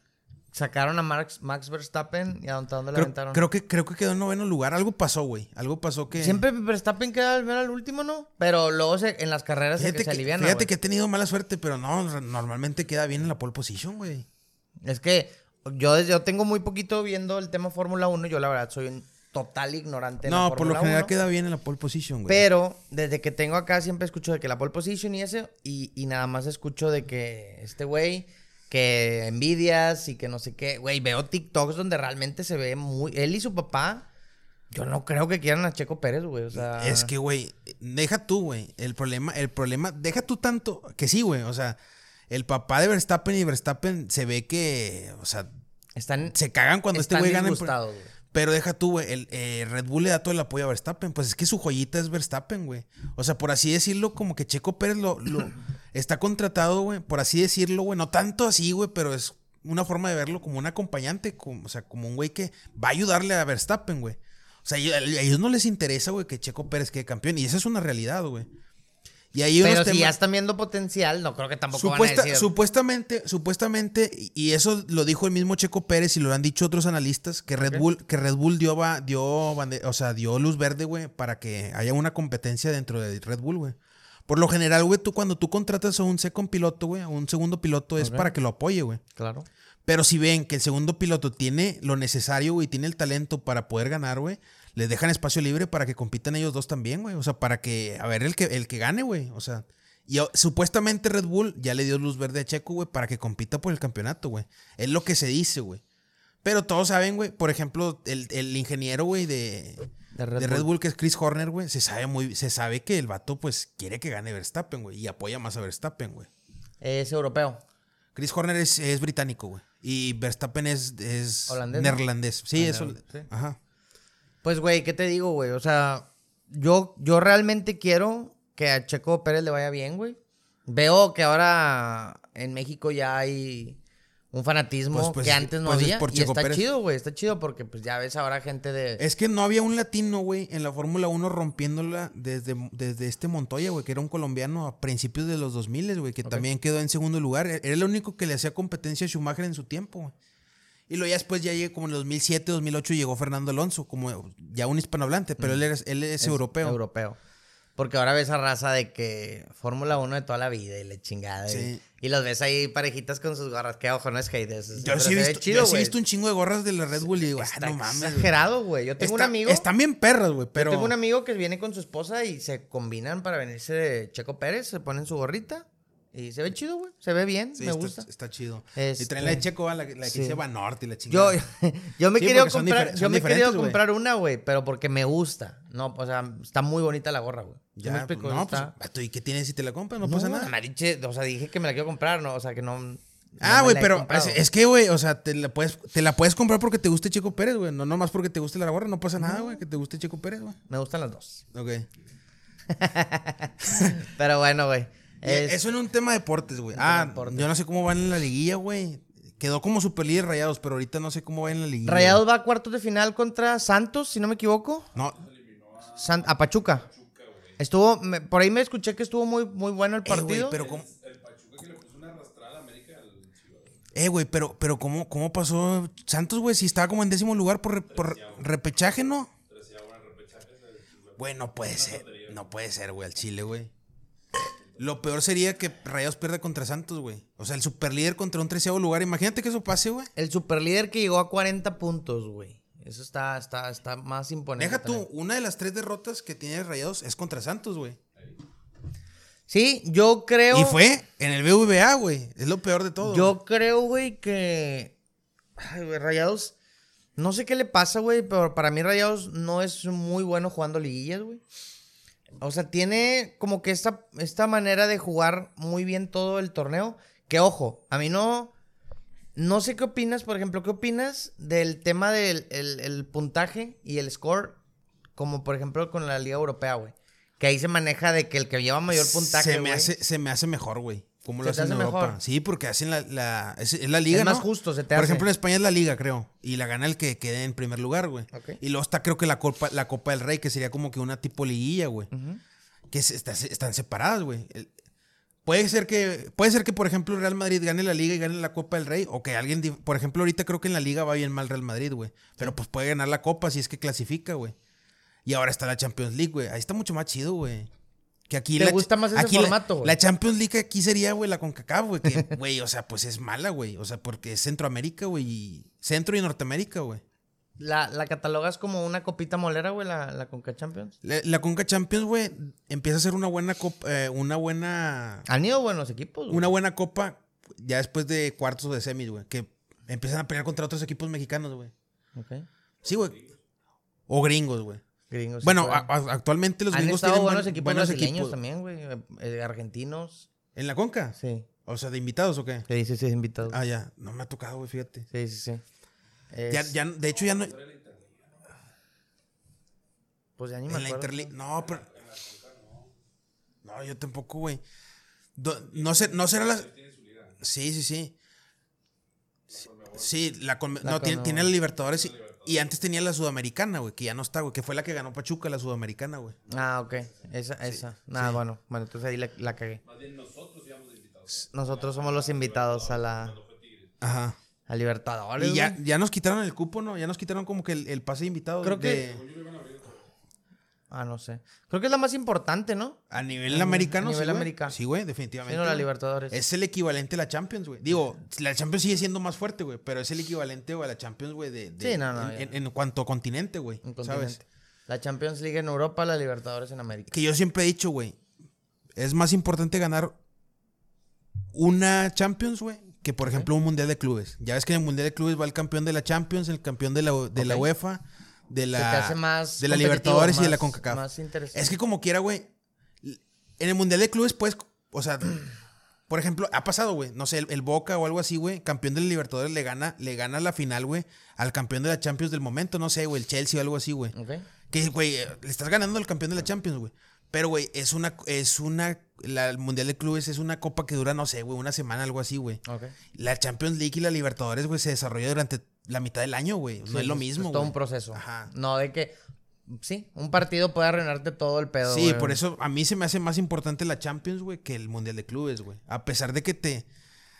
Sacaron a Max, Max Verstappen y a dónde, dónde le
Creo,
aventaron.
creo que, creo que quedó en noveno lugar. Algo pasó, güey. Algo pasó que.
Siempre Verstappen queda al ver al último, ¿no? Pero luego se- en las carreras se, que se aliviana,
fíjate que he tenido mala suerte, pero no, normalmente queda bien en la pole position, güey.
Es que yo, yo tengo muy poquito viendo el tema Fórmula 1. Yo la verdad soy un total ignorante. en la
No, por lo general
1.
queda bien en la pole position, güey.
Pero desde que tengo acá siempre escucho de que la pole position y ese, y, y nada más escucho de que este güey, que envidias y que no sé qué, güey, veo TikToks donde realmente se ve muy, él y su papá, yo no creo que quieran a Checo Pérez, güey, o sea.
Es que, güey, deja tú, güey. El problema, el problema, deja tú tanto, que sí, güey. O sea, el papá de Verstappen y Verstappen se ve que, o sea,
Están,
se cagan cuando este
están
güey gana.
güey.
Pero deja tú, güey, el eh, Red Bull le da todo el apoyo a Verstappen. Pues es que su joyita es Verstappen, güey. O sea, por así decirlo, como que Checo Pérez lo, lo- está contratado, güey. Por así decirlo, güey. No tanto así, güey, pero es una forma de verlo como un acompañante. Como, o sea, como un güey que va a ayudarle a Verstappen, güey. O sea, a ellos no les interesa, güey, que Checo Pérez quede campeón. Y esa es una realidad, güey. Y ahí
Pero si ya están viendo potencial, no creo que tampoco
Supuesta-
van a decir.
Supuestamente, supuestamente, y- eso lo dijo el mismo Checo Pérez y lo han dicho otros analistas, que Red. Bull, que Red Bull dio, dio, o sea, dio luz verde, güey, para que haya una competencia dentro de Red Bull, güey. Por lo general, güey, tú cuando tú contratas a un second piloto, güey, a un segundo piloto, es para que lo apoye, güey.
Claro.
Pero si ven que el segundo piloto tiene lo necesario, güey, tiene el talento para poder ganar, güey, les dejan espacio libre para que compitan ellos dos también, güey. O sea, para que, a ver, el que, el que gane, güey. O sea, y supuestamente Red Bull ya le dio luz verde a Checo, güey, para que compita por el campeonato, güey. Es lo que se dice, güey. Pero todos saben, güey, por ejemplo, el, el ingeniero, güey, de,
De Red,
de Red
Bull.
Bull, que es Chris Horner, güey, se sabe muy, se sabe que el vato, pues, quiere que gane Verstappen, güey, y apoya más a Verstappen, güey.
Es europeo.
Chris Horner es, es británico, güey. Y Verstappen es, es
Holandés,
neerlandés. Sí,
Ah,
eso.
sí.
Ajá.
Pues, güey, ¿qué te digo, güey? O sea, yo, yo realmente quiero que a Checo Pérez le vaya bien, güey. Veo que ahora en México ya hay un fanatismo
Pues- pues
que
es-
antes no
pues es
había.
por
y está
Pérez.
chido, güey. Está chido porque pues ya ves ahora gente de...
Es que no había un latino, güey, en la Fórmula 1 rompiéndola desde, desde este Montoya, güey, que era un colombiano a principios de los 2000, güey, que también quedó en segundo lugar. Era el único que le hacía competencia a Schumacher en su tiempo, güey. Y luego ya después, ya llegó, como en el 2007, 2008, llegó Fernando Alonso, como ya un hispanohablante, pero él, era- él es, europeo.
Europeo. Porque ahora ves a raza de que Fórmula 1 de toda la vida y la chingada.
Sí.
Y, los ves ahí parejitas con sus gorras. Que ojo, no es hate. es-
Yo sí, he
se
visto,
chido,
yo sí he visto un chingo de gorras de la Red Bull y digo, ah, no mames. güey".
exagerado, güey. Yo tengo
Está-
un amigo...
Están bien perras, güey, pero...
Yo tengo un amigo que viene con su esposa y se combinan para venirse de Checo Pérez, se ponen su gorrita y se ve chido, güey. Se ve bien,
Sí,
me
está,
gusta.
está chido.
Este-
Y traen la de Checo, la, la que
Sí.
dice va norte y la
Yo,
chingada.
yo me
Sí,
quería
porque son
comprar, yo me he querido comprar una, güey, pero porque me gusta. No, o sea, está muy bonita la gorra, güey. ¿Sí
Ya,
me explico?
pues, no, pues,
Está-
vato, ¿y qué tienes si te la compras? No,
no,
pasa nada.
dicho- o sea, dije que me la quiero comprar, no, o sea, que no.
Ah, güey, pero es, es que, güey, o sea, te la, puedes, te la puedes comprar porque te guste Checo Pérez, güey. No nomás porque te guste la gorra, no pasa nada, güey, que te guste Checo Pérez, güey.
Me gustan las dos.
Ok.
Pero bueno, güey. Es-
Eso en un tema de deportes, güey. Ah,
deportes.
yo no sé cómo van en la liguilla, güey. Quedó como super líder rayados, pero ahorita no sé cómo va en la liguilla.
Rayados va a cuartos de final contra Santos, si no me equivoco.
No,
San- a Pachuca. Estuvo, me- por ahí me escuché que estuvo muy, muy bueno el
eh,
partido.
pero cómo. Eh, güey, pero, pero ¿cómo, ¿cómo pasó Santos, güey? Si estaba como en décimo lugar por repechaje, ¿no? Güey, no puede ser. No puede ser, güey, al Chile, güey. Lo peor sería que Rayados pierda contra Santos, güey. O sea, el superlíder contra un treceavo lugar. Imagínate que eso pase, güey.
El superlíder que llegó a 40 puntos, güey. Eso está, está, está más imponente.
Deja tú, una de las tres derrotas que tiene Rayados es contra Santos, güey.
Sí, yo creo.
Y fue en el BVA, güey. Es lo peor de todo.
Yo creo, güey, que. Ay, Rayados. No sé qué le pasa, güey, pero para mí Rayados no es muy bueno jugando liguillas, güey. O sea, tiene como que esta, esta manera de jugar muy bien todo el torneo. Que ojo, a mí no. No sé qué opinas, por ejemplo, ¿qué opinas del tema del el, el puntaje y el score? Como por ejemplo con la Liga Europea, güey. Que ahí se maneja de que el que lleva mayor puntaje.
se me,
güey,
hace, se me hace mejor, güey. Como lo
¿Se te
hacen en Europa.
mejor?
Sí, porque hacen la, la- es, es la liga,
Es más
¿no?
justo, se te
Por
hace.
ejemplo, en España es la liga, creo. Y la gana el que quede en primer lugar, güey. Y luego está, creo que la Copa, la Copa del Rey, que sería como que una tipo liguilla, güey. Que se- está- se- están separadas, güey. Puede ser que, puede ser que, por ejemplo, Real Madrid gane la liga y gane la Copa del Rey. O que alguien, por ejemplo, ahorita creo que en la liga va bien mal Real Madrid, güey. Pero pues puede ganar la Copa si es que clasifica, güey. Y ahora está la Champions League, güey. Ahí está mucho más chido, güey. Que aquí
¿Te
la-
gusta más ese
aquí la-
formato, güey?
La, Champions League aquí sería, güey, la CONCACAF, güey. Que, güey, o sea, pues es mala, güey. O sea, porque es Centroamérica, güey. y- Centro y Norteamérica, güey.
La, la catalogas como una copita molera, güey, la, la Conca Champions.
La, la Conca Champions, güey, empieza a ser una buena copa, eh, una buena
Han ido buenos equipos, güey.
una buena copa ya después de cuartos o de semis, güey. Que empiezan a pelear contra otros equipos mexicanos, güey.
Ok.
Sí, güey. O gringos, güey.
Gringos. sí
Bueno,
juegan.
a- actualmente los
Han
gringos tienen
buenos
buen-
equipos
buenos
brasileños
equipos.
también, güey. eh, eh, argentinos.
¿En la Conca?
Sí.
O sea, de invitados o qué?
Sí, sí, sí, invitados.
Ah, ya. No me ha tocado, güey, fíjate.
Sí, sí, sí. Es-
Ya, ya, de hecho, ya no.
Pues ya ni me
En la
acuerdo.
Interliga. No, pero. No, yo tampoco, güey. No, sé, no será la. Sí, sí, sí. Sí, la, no, tiene, tiene la Libertadores y, y antes tenía la Sudamericana, güey, que ya no está, güey, que fue la que ganó Pachuca, la Sudamericana, güey.
Ah, ok. Esa, esa. Nada, bueno. Bueno, entonces ahí la, la cagué. nosotros somos los invitados a la
Ajá.
A Libertadores.
Y ya,
güey.
ya nos quitaron el cupo, ¿no? Ya nos quitaron como que el, el pase de invitado.
Creo
de-
que- Ah, no sé. Creo que es la más importante, ¿no?
A nivel americano,
a nivel
sí, güey.
americano.
Sí, güey, definitivamente.
Sí, no, la. Libertadores.
Es el equivalente a la Champions, güey. Digo, la Champions sigue siendo más fuerte, güey, pero es el equivalente güey, a la Champions, güey, de, de-
Sí, no, no,
en,
ya.
en- en cuanto a continente, güey. ¿Sabes?
La Champions League en Europa, la Libertadores en América.
Que yo siempre he dicho, güey, es más importante ganar una Champions, güey, que por ejemplo un Mundial de Clubes. Ya ves que en el Mundial de Clubes va el campeón de la Champions, el campeón de la, de la. UEFA, de la,
más
de la Libertadores y de la CONCACAF.
Más.
Es que como quiera, güey. En el Mundial de Clubes, pues, o sea, por ejemplo, ha pasado, güey. No sé, el, el Boca o algo así, güey. Campeón de la Libertadores le gana, le gana la final, güey, al campeón de la Champions del momento. No sé, güey, el Chelsea o algo así, güey. Que, güey, eh, le estás ganando al campeón de la Champions, güey. Pero, güey, es una, es una, la, el Mundial de Clubes es una copa que dura, no sé, güey, una semana, algo así, güey. La Champions League y la Libertadores, güey, se desarrolla durante la mitad del año, güey. No
Sí,
es lo mismo,
Es todo un proceso.
Ajá.
No de que. Sí, un partido puede arruinarte todo el pedo.
Sí, por eso a mí se me hace más importante la Champions, güey, que el Mundial de Clubes, güey. A pesar de que te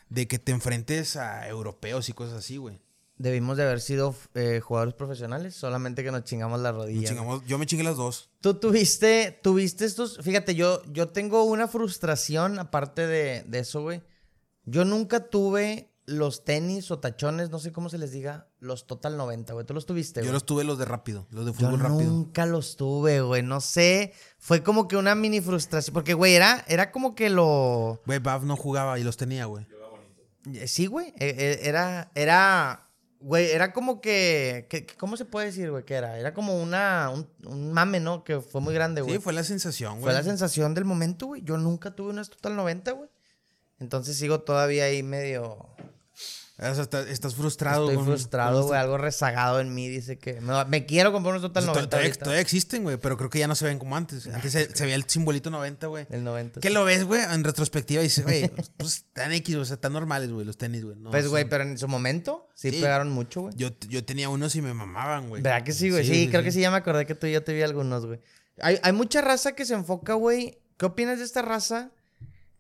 de que te enfrentes a europeos y cosas así, güey.
Debimos de haber sido eh, jugadores profesionales, solamente que nos chingamos la rodilla.
chingamos- Yo me chingué las dos.
Tú tuviste, tuviste estos. Fíjate, yo, yo tengo una frustración aparte de, de eso, güey. Yo nunca tuve los tenis o tachones, no sé cómo se les diga, los Total 90, güey. ¿Tú los tuviste,
Yo
güey?
los tuve los de rápido, los de
Yo
fútbol rápido.
nunca los tuve, güey. No sé. Fue como que una mini frustración. Porque, güey, era, era como que lo.
Güey, Bav no jugaba y los tenía, güey.
Eh, Sí, güey. eh, Era. Era. Güey, era como que, que- ¿Cómo se puede decir, güey? que era? Era como una. Un, un mame, ¿no? Que fue muy grande, güey.
Sí, fue la sensación, güey.
Fue la sensación del momento, güey. Yo nunca tuve unas Total 90, güey. Entonces sigo todavía ahí medio.
O sea, está- estás frustrado.
Estoy
con-
frustrado, güey. Algo rezagado en mí. Dice que. Me, me quiero comprar unos Total
esto-
90.
todavía, existen, güey, pero creo que ya no se ven como antes. Antes se, se veía el simbolito 90, güey.
El 90.
¿Qué lo ves, güey? En retrospectiva dices, güey, pues están X, o sea, están normales, güey, los tenis, güey. no
Pues, güey, pero en su momento sí,
Sí.
pegaron mucho, güey.
Yo, yo tenía unos y me mamaban, güey.
¿Verdad que sí, güey? Sí, creo que sí, ya me acordé que tú y yo te vi algunos, güey. Hay, hay mucha raza que se enfoca, güey. ¿Qué opinas de esta raza?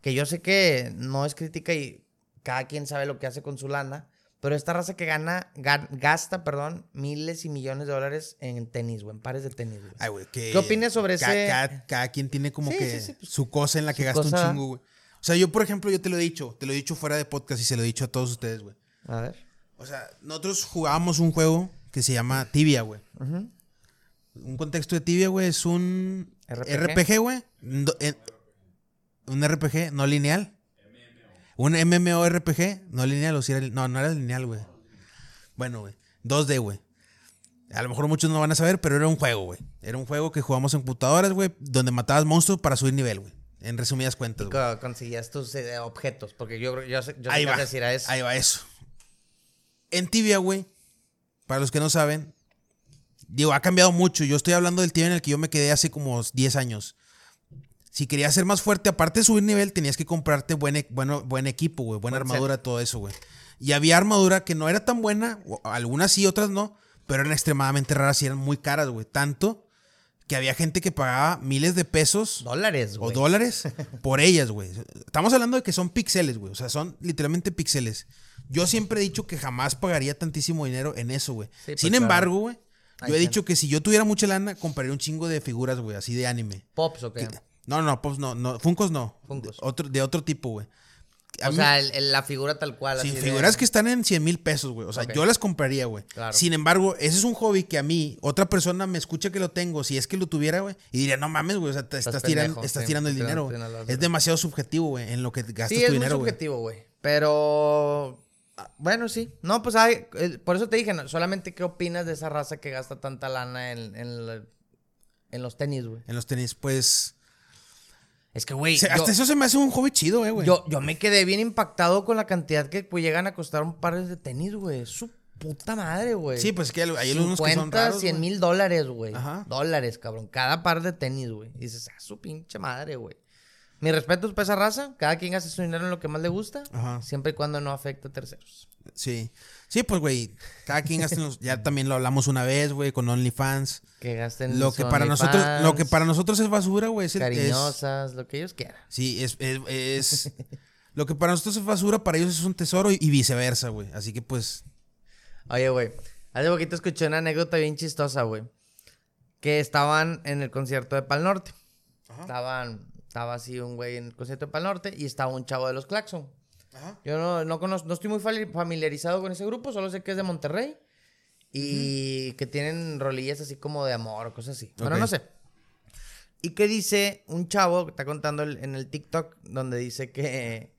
Que yo sé que no es crítica y cada quien sabe lo que hace con su lana. Pero esta raza que gana, ga- gasta, perdón, miles y millones de dólares en tenis, güey, en pares de tenis, güey.
Ay, güey.
¿Qué opinas sobre
ca-
ese-
Cada, cada quien tiene como
Sí,
que
sí, sí, pues,
su cosa en la que gasta
cosa.
un chingo, güey. O sea, yo, por ejemplo, yo te lo he dicho. Te lo he dicho fuera de podcast y se lo he dicho a todos ustedes, güey.
A ver.
O sea, nosotros jugábamos un juego que se llama Tibia, güey. Un contexto de Tibia, güey, es un
RPG.
Güey. Un RPG no lineal. Un MMORPG no lineal, o si era, no, no era lineal, güey. Bueno, güey. 2D, güey. A lo mejor muchos no van a saber, pero era un juego, güey. Era un juego que jugamos en computadoras, güey, donde matabas monstruos para subir nivel, güey. En resumidas cuentas, güey.
Co- Conseguías tus eh, objetos, porque yo, yo yo
Ahí va.
decir a eso.
Ahí va eso. En Tibia, güey, para los que no saben, digo, ha cambiado mucho. Yo estoy hablando del Tibia en el que yo me quedé hace como 10 años. Si querías ser más fuerte, aparte de subir nivel, tenías que comprarte buen, e- bueno, buen equipo, güey, buena
Buen
armadura, todo eso, güey. Y había armadura que no era tan buena, o algunas sí, otras no, pero eran extremadamente raras y eran muy caras, güey. Tanto que había gente que pagaba miles de pesos
Dólares,
o
güey.
dólares por ellas, güey. Estamos hablando de que son píxeles, güey. O sea, son literalmente píxeles. Yo siempre he dicho que jamás pagaría tantísimo dinero en eso, güey.
Sí, pues,
Sin embargo, güey, yo he dicho que si yo tuviera mucha lana, compraría un chingo de figuras, güey, así de anime.
Pops, ¿o qué?
No, no, pues no, no, Funkos no.
Funkos.
De otro, de otro tipo, güey. A
O
mí-
sea, el- el- la figura tal cual.
Sí,
de-
figuras que están en 100 mil pesos, güey. O sea, yo las compraría, güey.
Claro.
Sin embargo, ese es un hobby que a mí, otra persona me escucha que lo tengo, si es que lo tuviera, güey, y diría, no mames, güey, o sea, te
Estás
estás, tirando, estás
sí,
tirando el dinero, güey. Es demasiado subjetivo, güey, en lo que gastas
Sí,
tu
es
dinero, güey.
subjetivo, güey. Pero. Bueno, sí. No, pues hay. eh, Por eso te dije, no, solamente qué opinas de esa raza que gasta tanta lana en, en, en los tenis, güey.
En los tenis, pues.
Es que, güey.
se-
yo-
hasta eso se me hace un hobby chido, eh, güey.
Yo, yo me quedé bien impactado con la cantidad que pues, llegan a costar un par de tenis, güey. Su puta madre, güey.
Sí, pues es que hay hay unos que son
50,
raros.
100
güey.
mil dólares, güey.
Ajá.
Dólares, cabrón. Cada par de tenis, güey. Y dices, ah, su pinche madre, güey. Mi respeto para esa raza. Cada quien hace su dinero en lo que más le gusta.
Ajá.
Siempre y cuando no afecte a terceros.
Sí. Sí, pues, güey. Cada quien gasta en los- Ya también lo hablamos una vez, güey, con OnlyFans.
Que gasten
Lo que para nosotros, lo que para nosotros es basura, güey. es-
Cariñosas, lo que ellos quieran.
Sí, es, es, es- lo que para nosotros es basura, para ellos es un tesoro y, y viceversa, güey. Así que pues,
Oye, güey. Hace poquito escuché una anécdota bien chistosa, güey. que estaban en el concierto de Pal Norte. Estaban, estaba así un güey en el concierto de Pal Norte y estaba un chavo de los Claxon.
Ajá.
Yo no, no conozco, no estoy muy familiarizado con ese grupo, solo sé que es de Monterrey y que tienen rolillas así como de amor cosas así. Bueno, no sé. Y que dice un chavo que está contando el- en el TikTok donde dice que,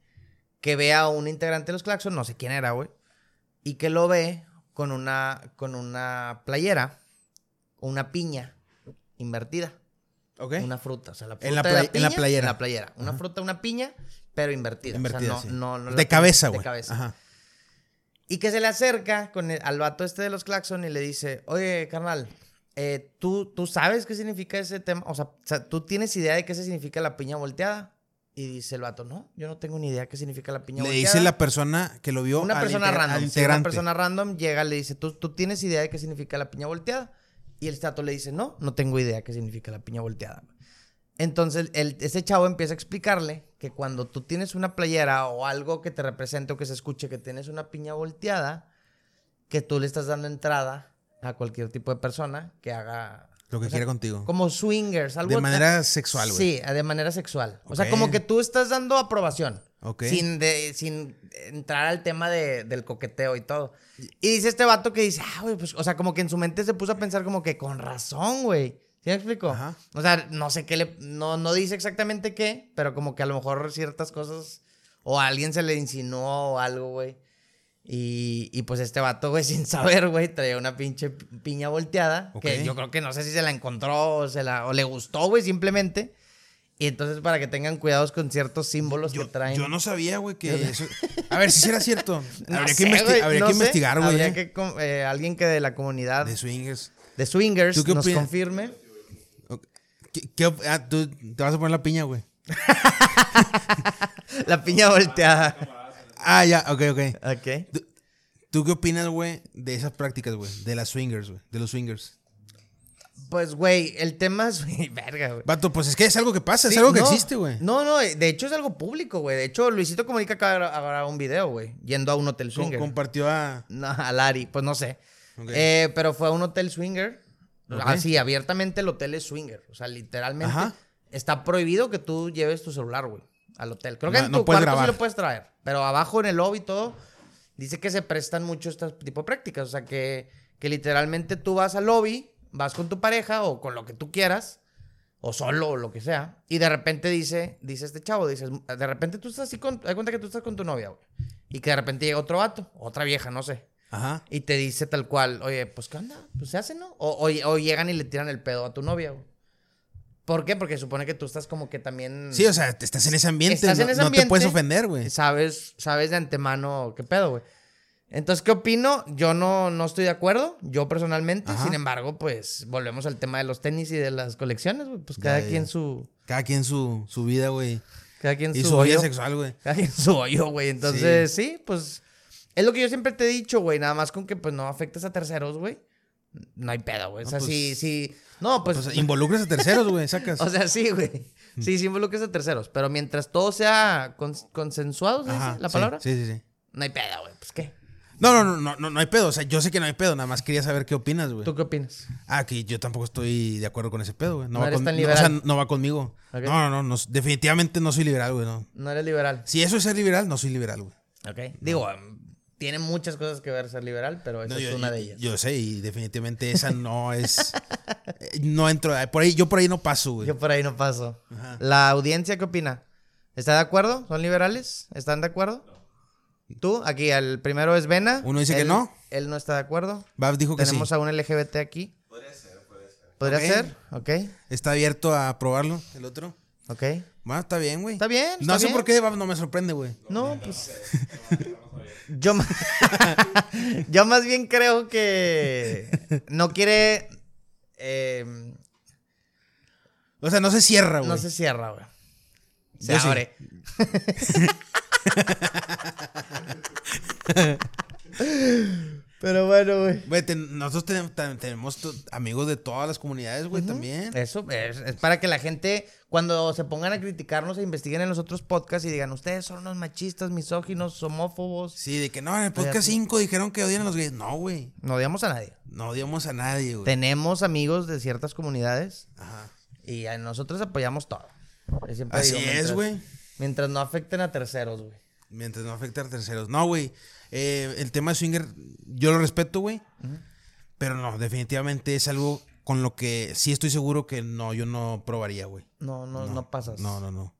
que ve a un integrante de los Claxon, no sé quién era, güey, y que lo ve con una, con una playera, una piña invertida.
Ok.
Una fruta, o sea, la fruta
En la
de
play- en la
piña,
playera.
En la playera. Una fruta, una piña, pero invertida.
Invertida,
o sea,
sí.
no, no, no la
de
piña,
cabeza, güey.
De cabeza.
Ajá.
Y que se le acerca con el- al vato este de los Claxon y le dice, oye, carnal, eh, ¿tú, ¿tú sabes qué significa ese tema? O sea, ¿tú tienes idea de qué significa la piña volteada? Y dice el vato, no, yo no tengo ni idea qué significa la piña
Le
volteada.
dice la persona que lo vio.
Una
al
persona random. sí, una persona random llega, le dice, ¿Tú, ¿tú tienes idea de qué significa la piña volteada? Y el estato le dice, no, no tengo idea qué significa la piña volteada. Entonces, el, ese chavo empieza a explicarle que cuando tú tienes una playera o algo que te represente o que se escuche que tienes una piña volteada, que tú le estás dando entrada a cualquier tipo de persona que haga...
Lo que
o sea,
quiera contigo.
Como swingers, algo...
De manera sexual, güey.
Sí, de manera sexual. O sea, como que tú estás dando aprobación.
Ok.
Sin, de, sin entrar al tema de- del coqueteo y todo. Y dice este vato que dice, ah, güey, pues, o sea, como que en su mente se puso a pensar como que con razón, güey. ¿Sí me explico?
Ajá.
O sea, no sé qué le, no, no dice exactamente qué, pero como que a lo mejor ciertas cosas, o a alguien se le insinuó o algo, güey. Y, y pues este vato, güey, sin saber, güey, traía una pinche piña volteada. Que yo creo que no sé si se la encontró o, se la, o le gustó, güey, simplemente. Y entonces para que tengan cuidados con ciertos símbolos que traen.
yo no sabía, güey, que eso... A ver, si será cierto.
No
habría
sé,
que, habría
no
que investigar, güey.
Habría
eh,
que eh, alguien que de la comunidad
De
de,
swingers.
swingers
¿Tú qué
nos
opinas?
confirme.
¿Qué, qué ah, tú te vas a poner la piña, güey.
La piña volteada.
Ah, ya, ok, ok.
Ok.
¿Tú, tú qué opinas, güey, de esas prácticas, güey? De las swingers, güey. De los swingers.
Pues, güey, el tema es. Verga, güey.
Vato, pues es que es algo que pasa, es algo que
no,
existe, güey.
No, no, de hecho es algo público, güey. De hecho, Luisito Comunica acaba de grabar un video, güey. Yendo a un hotel
Com-
swinger.
compartió a.
No, a Lari, pues no sé.
Ok.
Eh, pero fue a un hotel swinger.
Ok.
Así, abiertamente el hotel es swinger. O sea, literalmente
Ajá.
está prohibido que tú lleves tu celular, güey, al hotel. Creo que
No-
en
no
tu
puedes
cuarto sí lo puedes traer. Pero abajo en el lobby y todo, dice que se prestan mucho este tipo de prácticas. O sea, que, que literalmente tú vas al lobby, vas con tu pareja o con lo que tú quieras, o solo o lo que sea, y de repente dice, dice este chavo, dices, de repente tú estás así con, da cuenta que tú estás con tu novia, güey, y que de repente llega otro vato, otra vieja, no sé.
Ajá.
Y te dice tal cual, oye, pues ¿qué onda? Pues se hace, ¿no? O, o- o llegan y le tiran el pedo a tu novia, güey. ¿Por qué? Porque supone que tú estás como que también...
Sí, o sea, estás en ese ambiente.
Estás
no,
en ese
no
ambiente.
te puedes ofender, güey.
Sabes, sabes de antemano qué pedo, güey. Entonces, ¿qué opino? Yo no, no estoy de acuerdo, yo personalmente.
Ajá.
Sin embargo, pues volvemos al tema de los tenis y de las colecciones, güey. Pues cada
Ya, ya.
quien su...
Cada quien su, su vida, güey.
Cada quien
Y
su,
su vida
hoyo.
sexual, güey.
Cada quien su hoyo, güey. Entonces, sí. pues... Es lo que yo siempre te he dicho, güey. Nada más con que, pues, no afectes a terceros, güey. No hay pedo, güey. O
No,
sea,
pues-
sí, sí... No, pues...
Pues involucras a terceros, güey, sacas.
O sea, sí, güey. Sí, sí involucras a terceros. Pero mientras todo sea cons- consensuado, ¿se dice
Ajá,
la
sí,
palabra?
Sí, sí, sí.
No hay pedo, güey. Pues, ¿qué?
No, no, no, no, no, no hay pedo. O sea, yo sé que no hay pedo. Nada más quería saber qué opinas, güey.
¿Tú qué opinas?
Ah, que yo tampoco estoy de acuerdo con ese pedo, güey. No,
No
va
eres
con-
tan
no, o sea, no va conmigo. No, no, no, no, Definitivamente no soy liberal, güey. No.
No eres liberal.
Si eso es ser liberal, no soy liberal, güey.
Ok. Digo, tiene muchas cosas que ver ser liberal, pero esa
No,
es una
yo-
de ellas.
Yo sé, y definitivamente esa no es. eh, no entro. Por ahí, yo por ahí no paso, güey.
Yo por ahí no paso.
Ajá.
¿La audiencia qué opina? ¿Está de acuerdo? ¿Son liberales? ¿Están de acuerdo? ¿Tú? Aquí, el primero es Vena.
Uno dice que no.
Él no está de acuerdo.
Bab dijo que
Tenemos
sí.
a un LGBT aquí. Podría ser, podría ser. ¿Podría
Ok.
ser? Ok,
Está abierto a probarlo, el otro.
ok.
Bueno, está bien, güey.
Está bien,
No
está
sé
bien.
por qué Bab no me sorprende, güey.
No, pues. Yo, yo más bien creo que no quiere. eh,
O sea, no se cierra, güey.
no se cierra, güey. Se
Yo sí.
Pero bueno, güey.
Güey, ten- nosotros tenemos, ten- tenemos to- amigos de todas las comunidades, güey, también.
Eso es, es para que la gente, cuando se pongan a criticarnos e investiguen en los otros podcasts y digan, ustedes son unos machistas, misóginos, homófobos.
Sí, de que no, en el podcast 5 dijeron que odian a los gays. No, güey.
No odiamos a nadie.
No odiamos a nadie, güey.
Tenemos amigos de ciertas comunidades
Ajá.
y a nosotros apoyamos todo. Siempre
Así
digo,
es, güey.
Mientras no afecten a terceros, güey.
Mientras no afecte a terceros. No, güey. Eh, el tema de swinger, yo lo respeto, güey. Pero no, definitivamente es algo con lo que sí estoy seguro que no, yo no probaría, güey.
No, no, no, pasas.
No, no, no.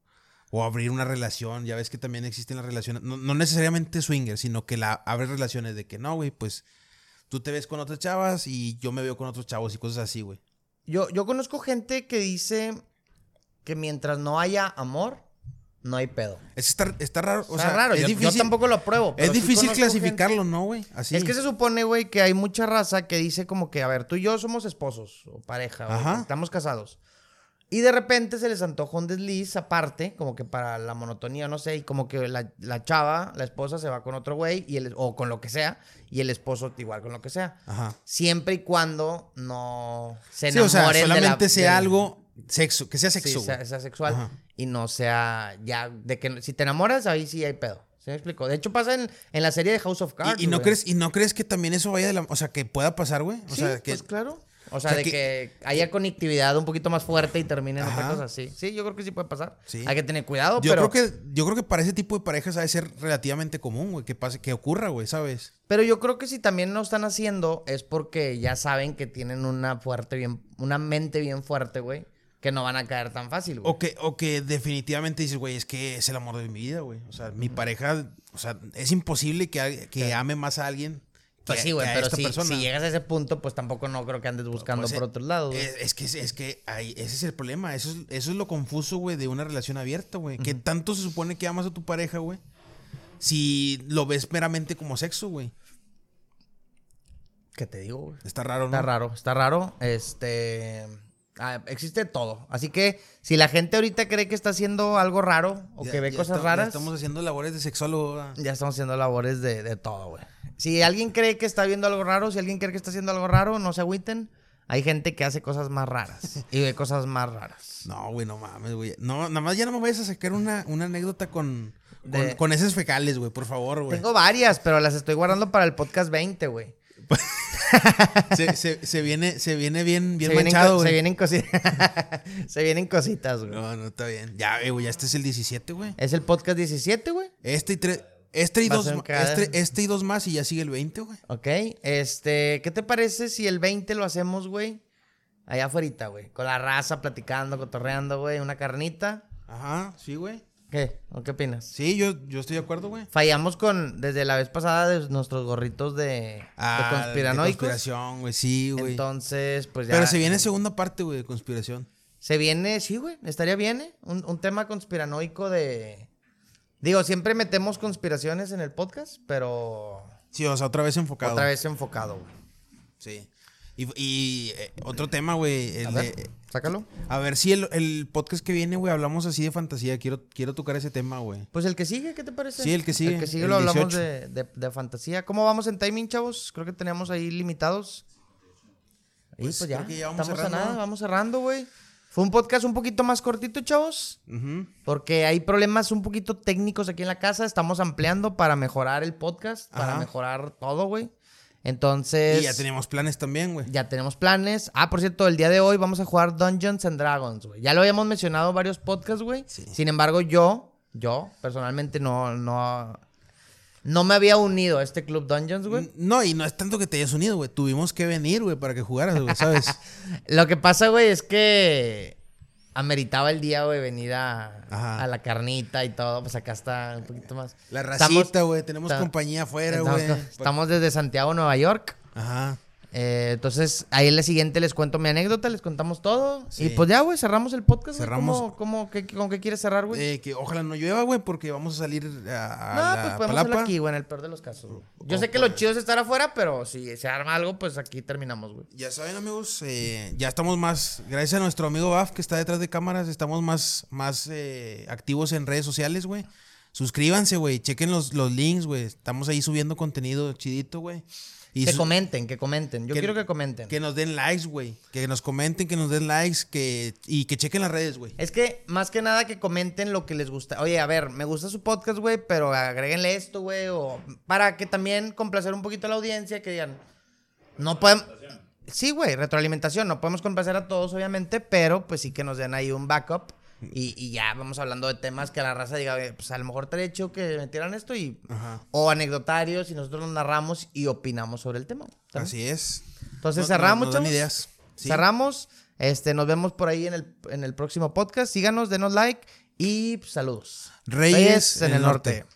O abrir una relación. Ya ves que también existen las relaciones. No, no necesariamente swinger, sino que la abres relaciones de que no, güey, pues tú te ves con otras chavas y yo me veo con otros chavos y cosas así, güey.
Yo, yo conozco gente que dice que mientras no haya amor, no hay pedo.
Es está, está raro. O
Está
sea,
raro.
es
yo, yo
difícil.
tampoco lo apruebo. pero
es difícil clasificarlo, ¿no, güey? Así.
Es que se supone, güey, que hay mucha raza que dice como que, a ver, tú y yo somos esposos o pareja, o estamos casados. Y de repente se les antoja un desliz aparte, como que para la monotonía, no sé, y como que la, la chava, la esposa se va con otro güey, y el, o con lo que sea, y el esposo igual con lo que sea.
Ajá.
Siempre y cuando no se
Sí, o sea,
enamoren de la-
solamente sea algo sexo, que sea
sí,
sexo,
sea, sexual
Ajá.
y no sea ya de que si te enamoras ahí sí hay pedo. ¿Se me explicó? De hecho pasa en, en la serie de House of Cards.
¿Y, y no
güey.
crees, ¿Y no crees que también eso vaya de la... O sea, que pueda pasar, güey? O
sí,
sea, que...
pues claro. O sea,
sea,
de
que-
que, haya conectividad un poquito más fuerte y termine en otra cosa. Sí, sí, yo creo que sí puede pasar.
Sí.
Hay que tener cuidado,
Yo
pero,
creo que yo creo que para ese tipo de parejas ha de ser relativamente común, güey, que pase, que ocurra, güey, ¿sabes?
pero yo creo que si también lo están haciendo es porque ya saben que tienen una fuerte bien, una mente bien fuerte, güey, que no van a caer tan fácil, güey.
O que, o que definitivamente dices, güey, es que es el amor de mi vida, güey. O sea, mi pareja, o sea, es imposible que, que ame más a alguien. que-
Pues sí, güey,
que a
pero
esta
si,
persona.
si llegas a ese punto, pues tampoco no creo que andes buscando
Pues,
por
eh,
otros lados. güey.
Es, es que, es que ahí- ese es el problema. Eso es, eso es lo confuso, güey, de una relación abierta, güey. ¿Qué tanto se supone que amas a tu pareja, güey? Si lo ves meramente como sexo, güey.
¿Qué te digo, güey?
Está raro, ¿no?
Está raro, está raro. Este. Ah, existe todo. Así que si la gente ahorita cree que está haciendo algo raro o
Ya-
que ve cosas
está- ya
raras,
estamos haciendo labores de sexólogo. ¿verdad?
ya estamos haciendo labores de, de todo, güey. Si alguien cree que está viendo algo raro, si alguien cree que está haciendo algo raro, no se agüiten. Hay gente que hace cosas más raras y ve cosas más raras.
No, güey, no mames, güey. No, nada más ya no me vayas a sacar una, una anécdota con, con,
De-
con heces fecales, güey, por favor, güey.
Tengo varias, pero las estoy guardando para el podcast 20, güey.
Se, se- se viene, se viene bien, bien
se,
manchado,
se vienen cositas. se vienen cositas, güey.
No, no, está bien. Ya, eh, güey, ya este es el 17, güey.
Es el podcast 17, güey.
Este y tres. Este y, dos,
cada-
este, este y dos más y ya sigue el 20, güey.
Ok, este, ¿qué te parece si el 20 lo hacemos, güey? Allá afuera, güey. Con la raza, platicando, cotorreando, güey. Una carnita.
Ajá, sí, güey.
¿Qué? ¿O qué opinas?
Sí, yo, yo estoy de acuerdo, güey.
Fallamos con, desde la vez pasada, de nuestros gorritos de, de
Ah,
conspiranoicos.
de conspiración, güey, sí, güey.
Entonces, pues ya.
Pero se viene segunda parte, güey, de conspiración.
Se viene, sí, güey. Estaría bien, ¿eh? Un, un tema conspiranoico de. Digo, siempre metemos conspiraciones en el podcast, pero.
Sí, o sea, otra vez enfocado.
Otra vez enfocado, güey.
Sí. Y, y, eh, otro tema, güey. el de-
sácalo.
A ver si el, el podcast que viene, güey, hablamos así de fantasía. Quiero, quiero tocar ese tema, güey.
Pues el que sigue, ¿qué te parece?
Sí, el que sigue,
El que sigue
el
lo hablamos
18.
de, de- de fantasía. ¿Cómo vamos en timing, chavos? Creo que teníamos ahí limitados. Y
Pues
pues, ya,
ya vamos
estamos a
cerrando.
nada, vamos cerrando, güey. Fue un podcast un poquito más cortito, chavos. Porque hay problemas un poquito técnicos aquí en la casa. Estamos ampliando para mejorar el podcast, para mejorar todo, güey. Entonces.
Y ya teníamos planes también, güey.
Ya tenemos planes. Ah, por cierto, el día de hoy vamos a jugar Dungeons and Dragons, güey. Ya lo habíamos mencionado en varios podcasts, güey.
Sí.
Sin embargo, yo, yo, personalmente no, no, no me había unido a este club Dungeons, güey.
No, y no es tanto que te hayas unido, güey. Tuvimos que venir, güey, para que jugaras, güey, ¿sabes?
Lo que pasa, güey, es que ameritaba el día, güey, venir a, a la carnita y todo. Pues acá está un poquito más.
La
Estamos-
racita, güey. Tenemos compañía afuera,
estamos,
güey.
estamos desde Santiago, Nueva York.
Ajá.
Eh, entonces, ahí en la siguiente les cuento mi anécdota, les contamos todo.
Sí.
Y pues ya, güey, cerramos el podcast.
Cerramos.
¿Cómo, cómo, qué- ¿Con qué quieres cerrar, güey?
Eh, que ojalá no llueva, güey, porque vamos a salir a,
no,
la
pues podemos
palapa.
hacerlo aquí, güey, en el peor de los casos. Yo sé que lo chido es estar afuera, pero si se arma algo, pues aquí terminamos, güey.
Ya saben, amigos, eh, ya estamos más, gracias a nuestro amigo Baf que está detrás de cámaras, estamos más, más activos en redes sociales, güey. Suscríbanse, güey, chequen los, los links, güey. Estamos ahí subiendo contenido chidito, güey. Y
Que
su-
comenten, que comenten. Yo
que-
quiero que comenten.
que nos den likes, güey. Que nos comenten, que nos den likes, que y que chequen las redes, güey.
Es que más que nada que comenten lo que les gusta. Oye, a ver, me gusta su podcast, güey, pero agréguenle esto, güey, o para que también complacer un poquito a la audiencia, que digan, No podemos. Sí, güey, retroalimentación. No podemos complacer a todos, obviamente, pero pues sí que nos den ahí un backup. Y, y ya vamos hablando de temas que la raza diga, "Oye, pues a lo mejor te he hecho que metieran esto y.
Ajá.
O anecdotarios y nosotros nos narramos y opinamos sobre el tema. ¿También?
Así es.
Entonces
No-
cerramos,
dan
chavos.
ideas. Sí.
Cerramos. Este, nos vemos por ahí en el, en el próximo podcast. Síganos, denos like y pues, saludos.
Reyes en el norte.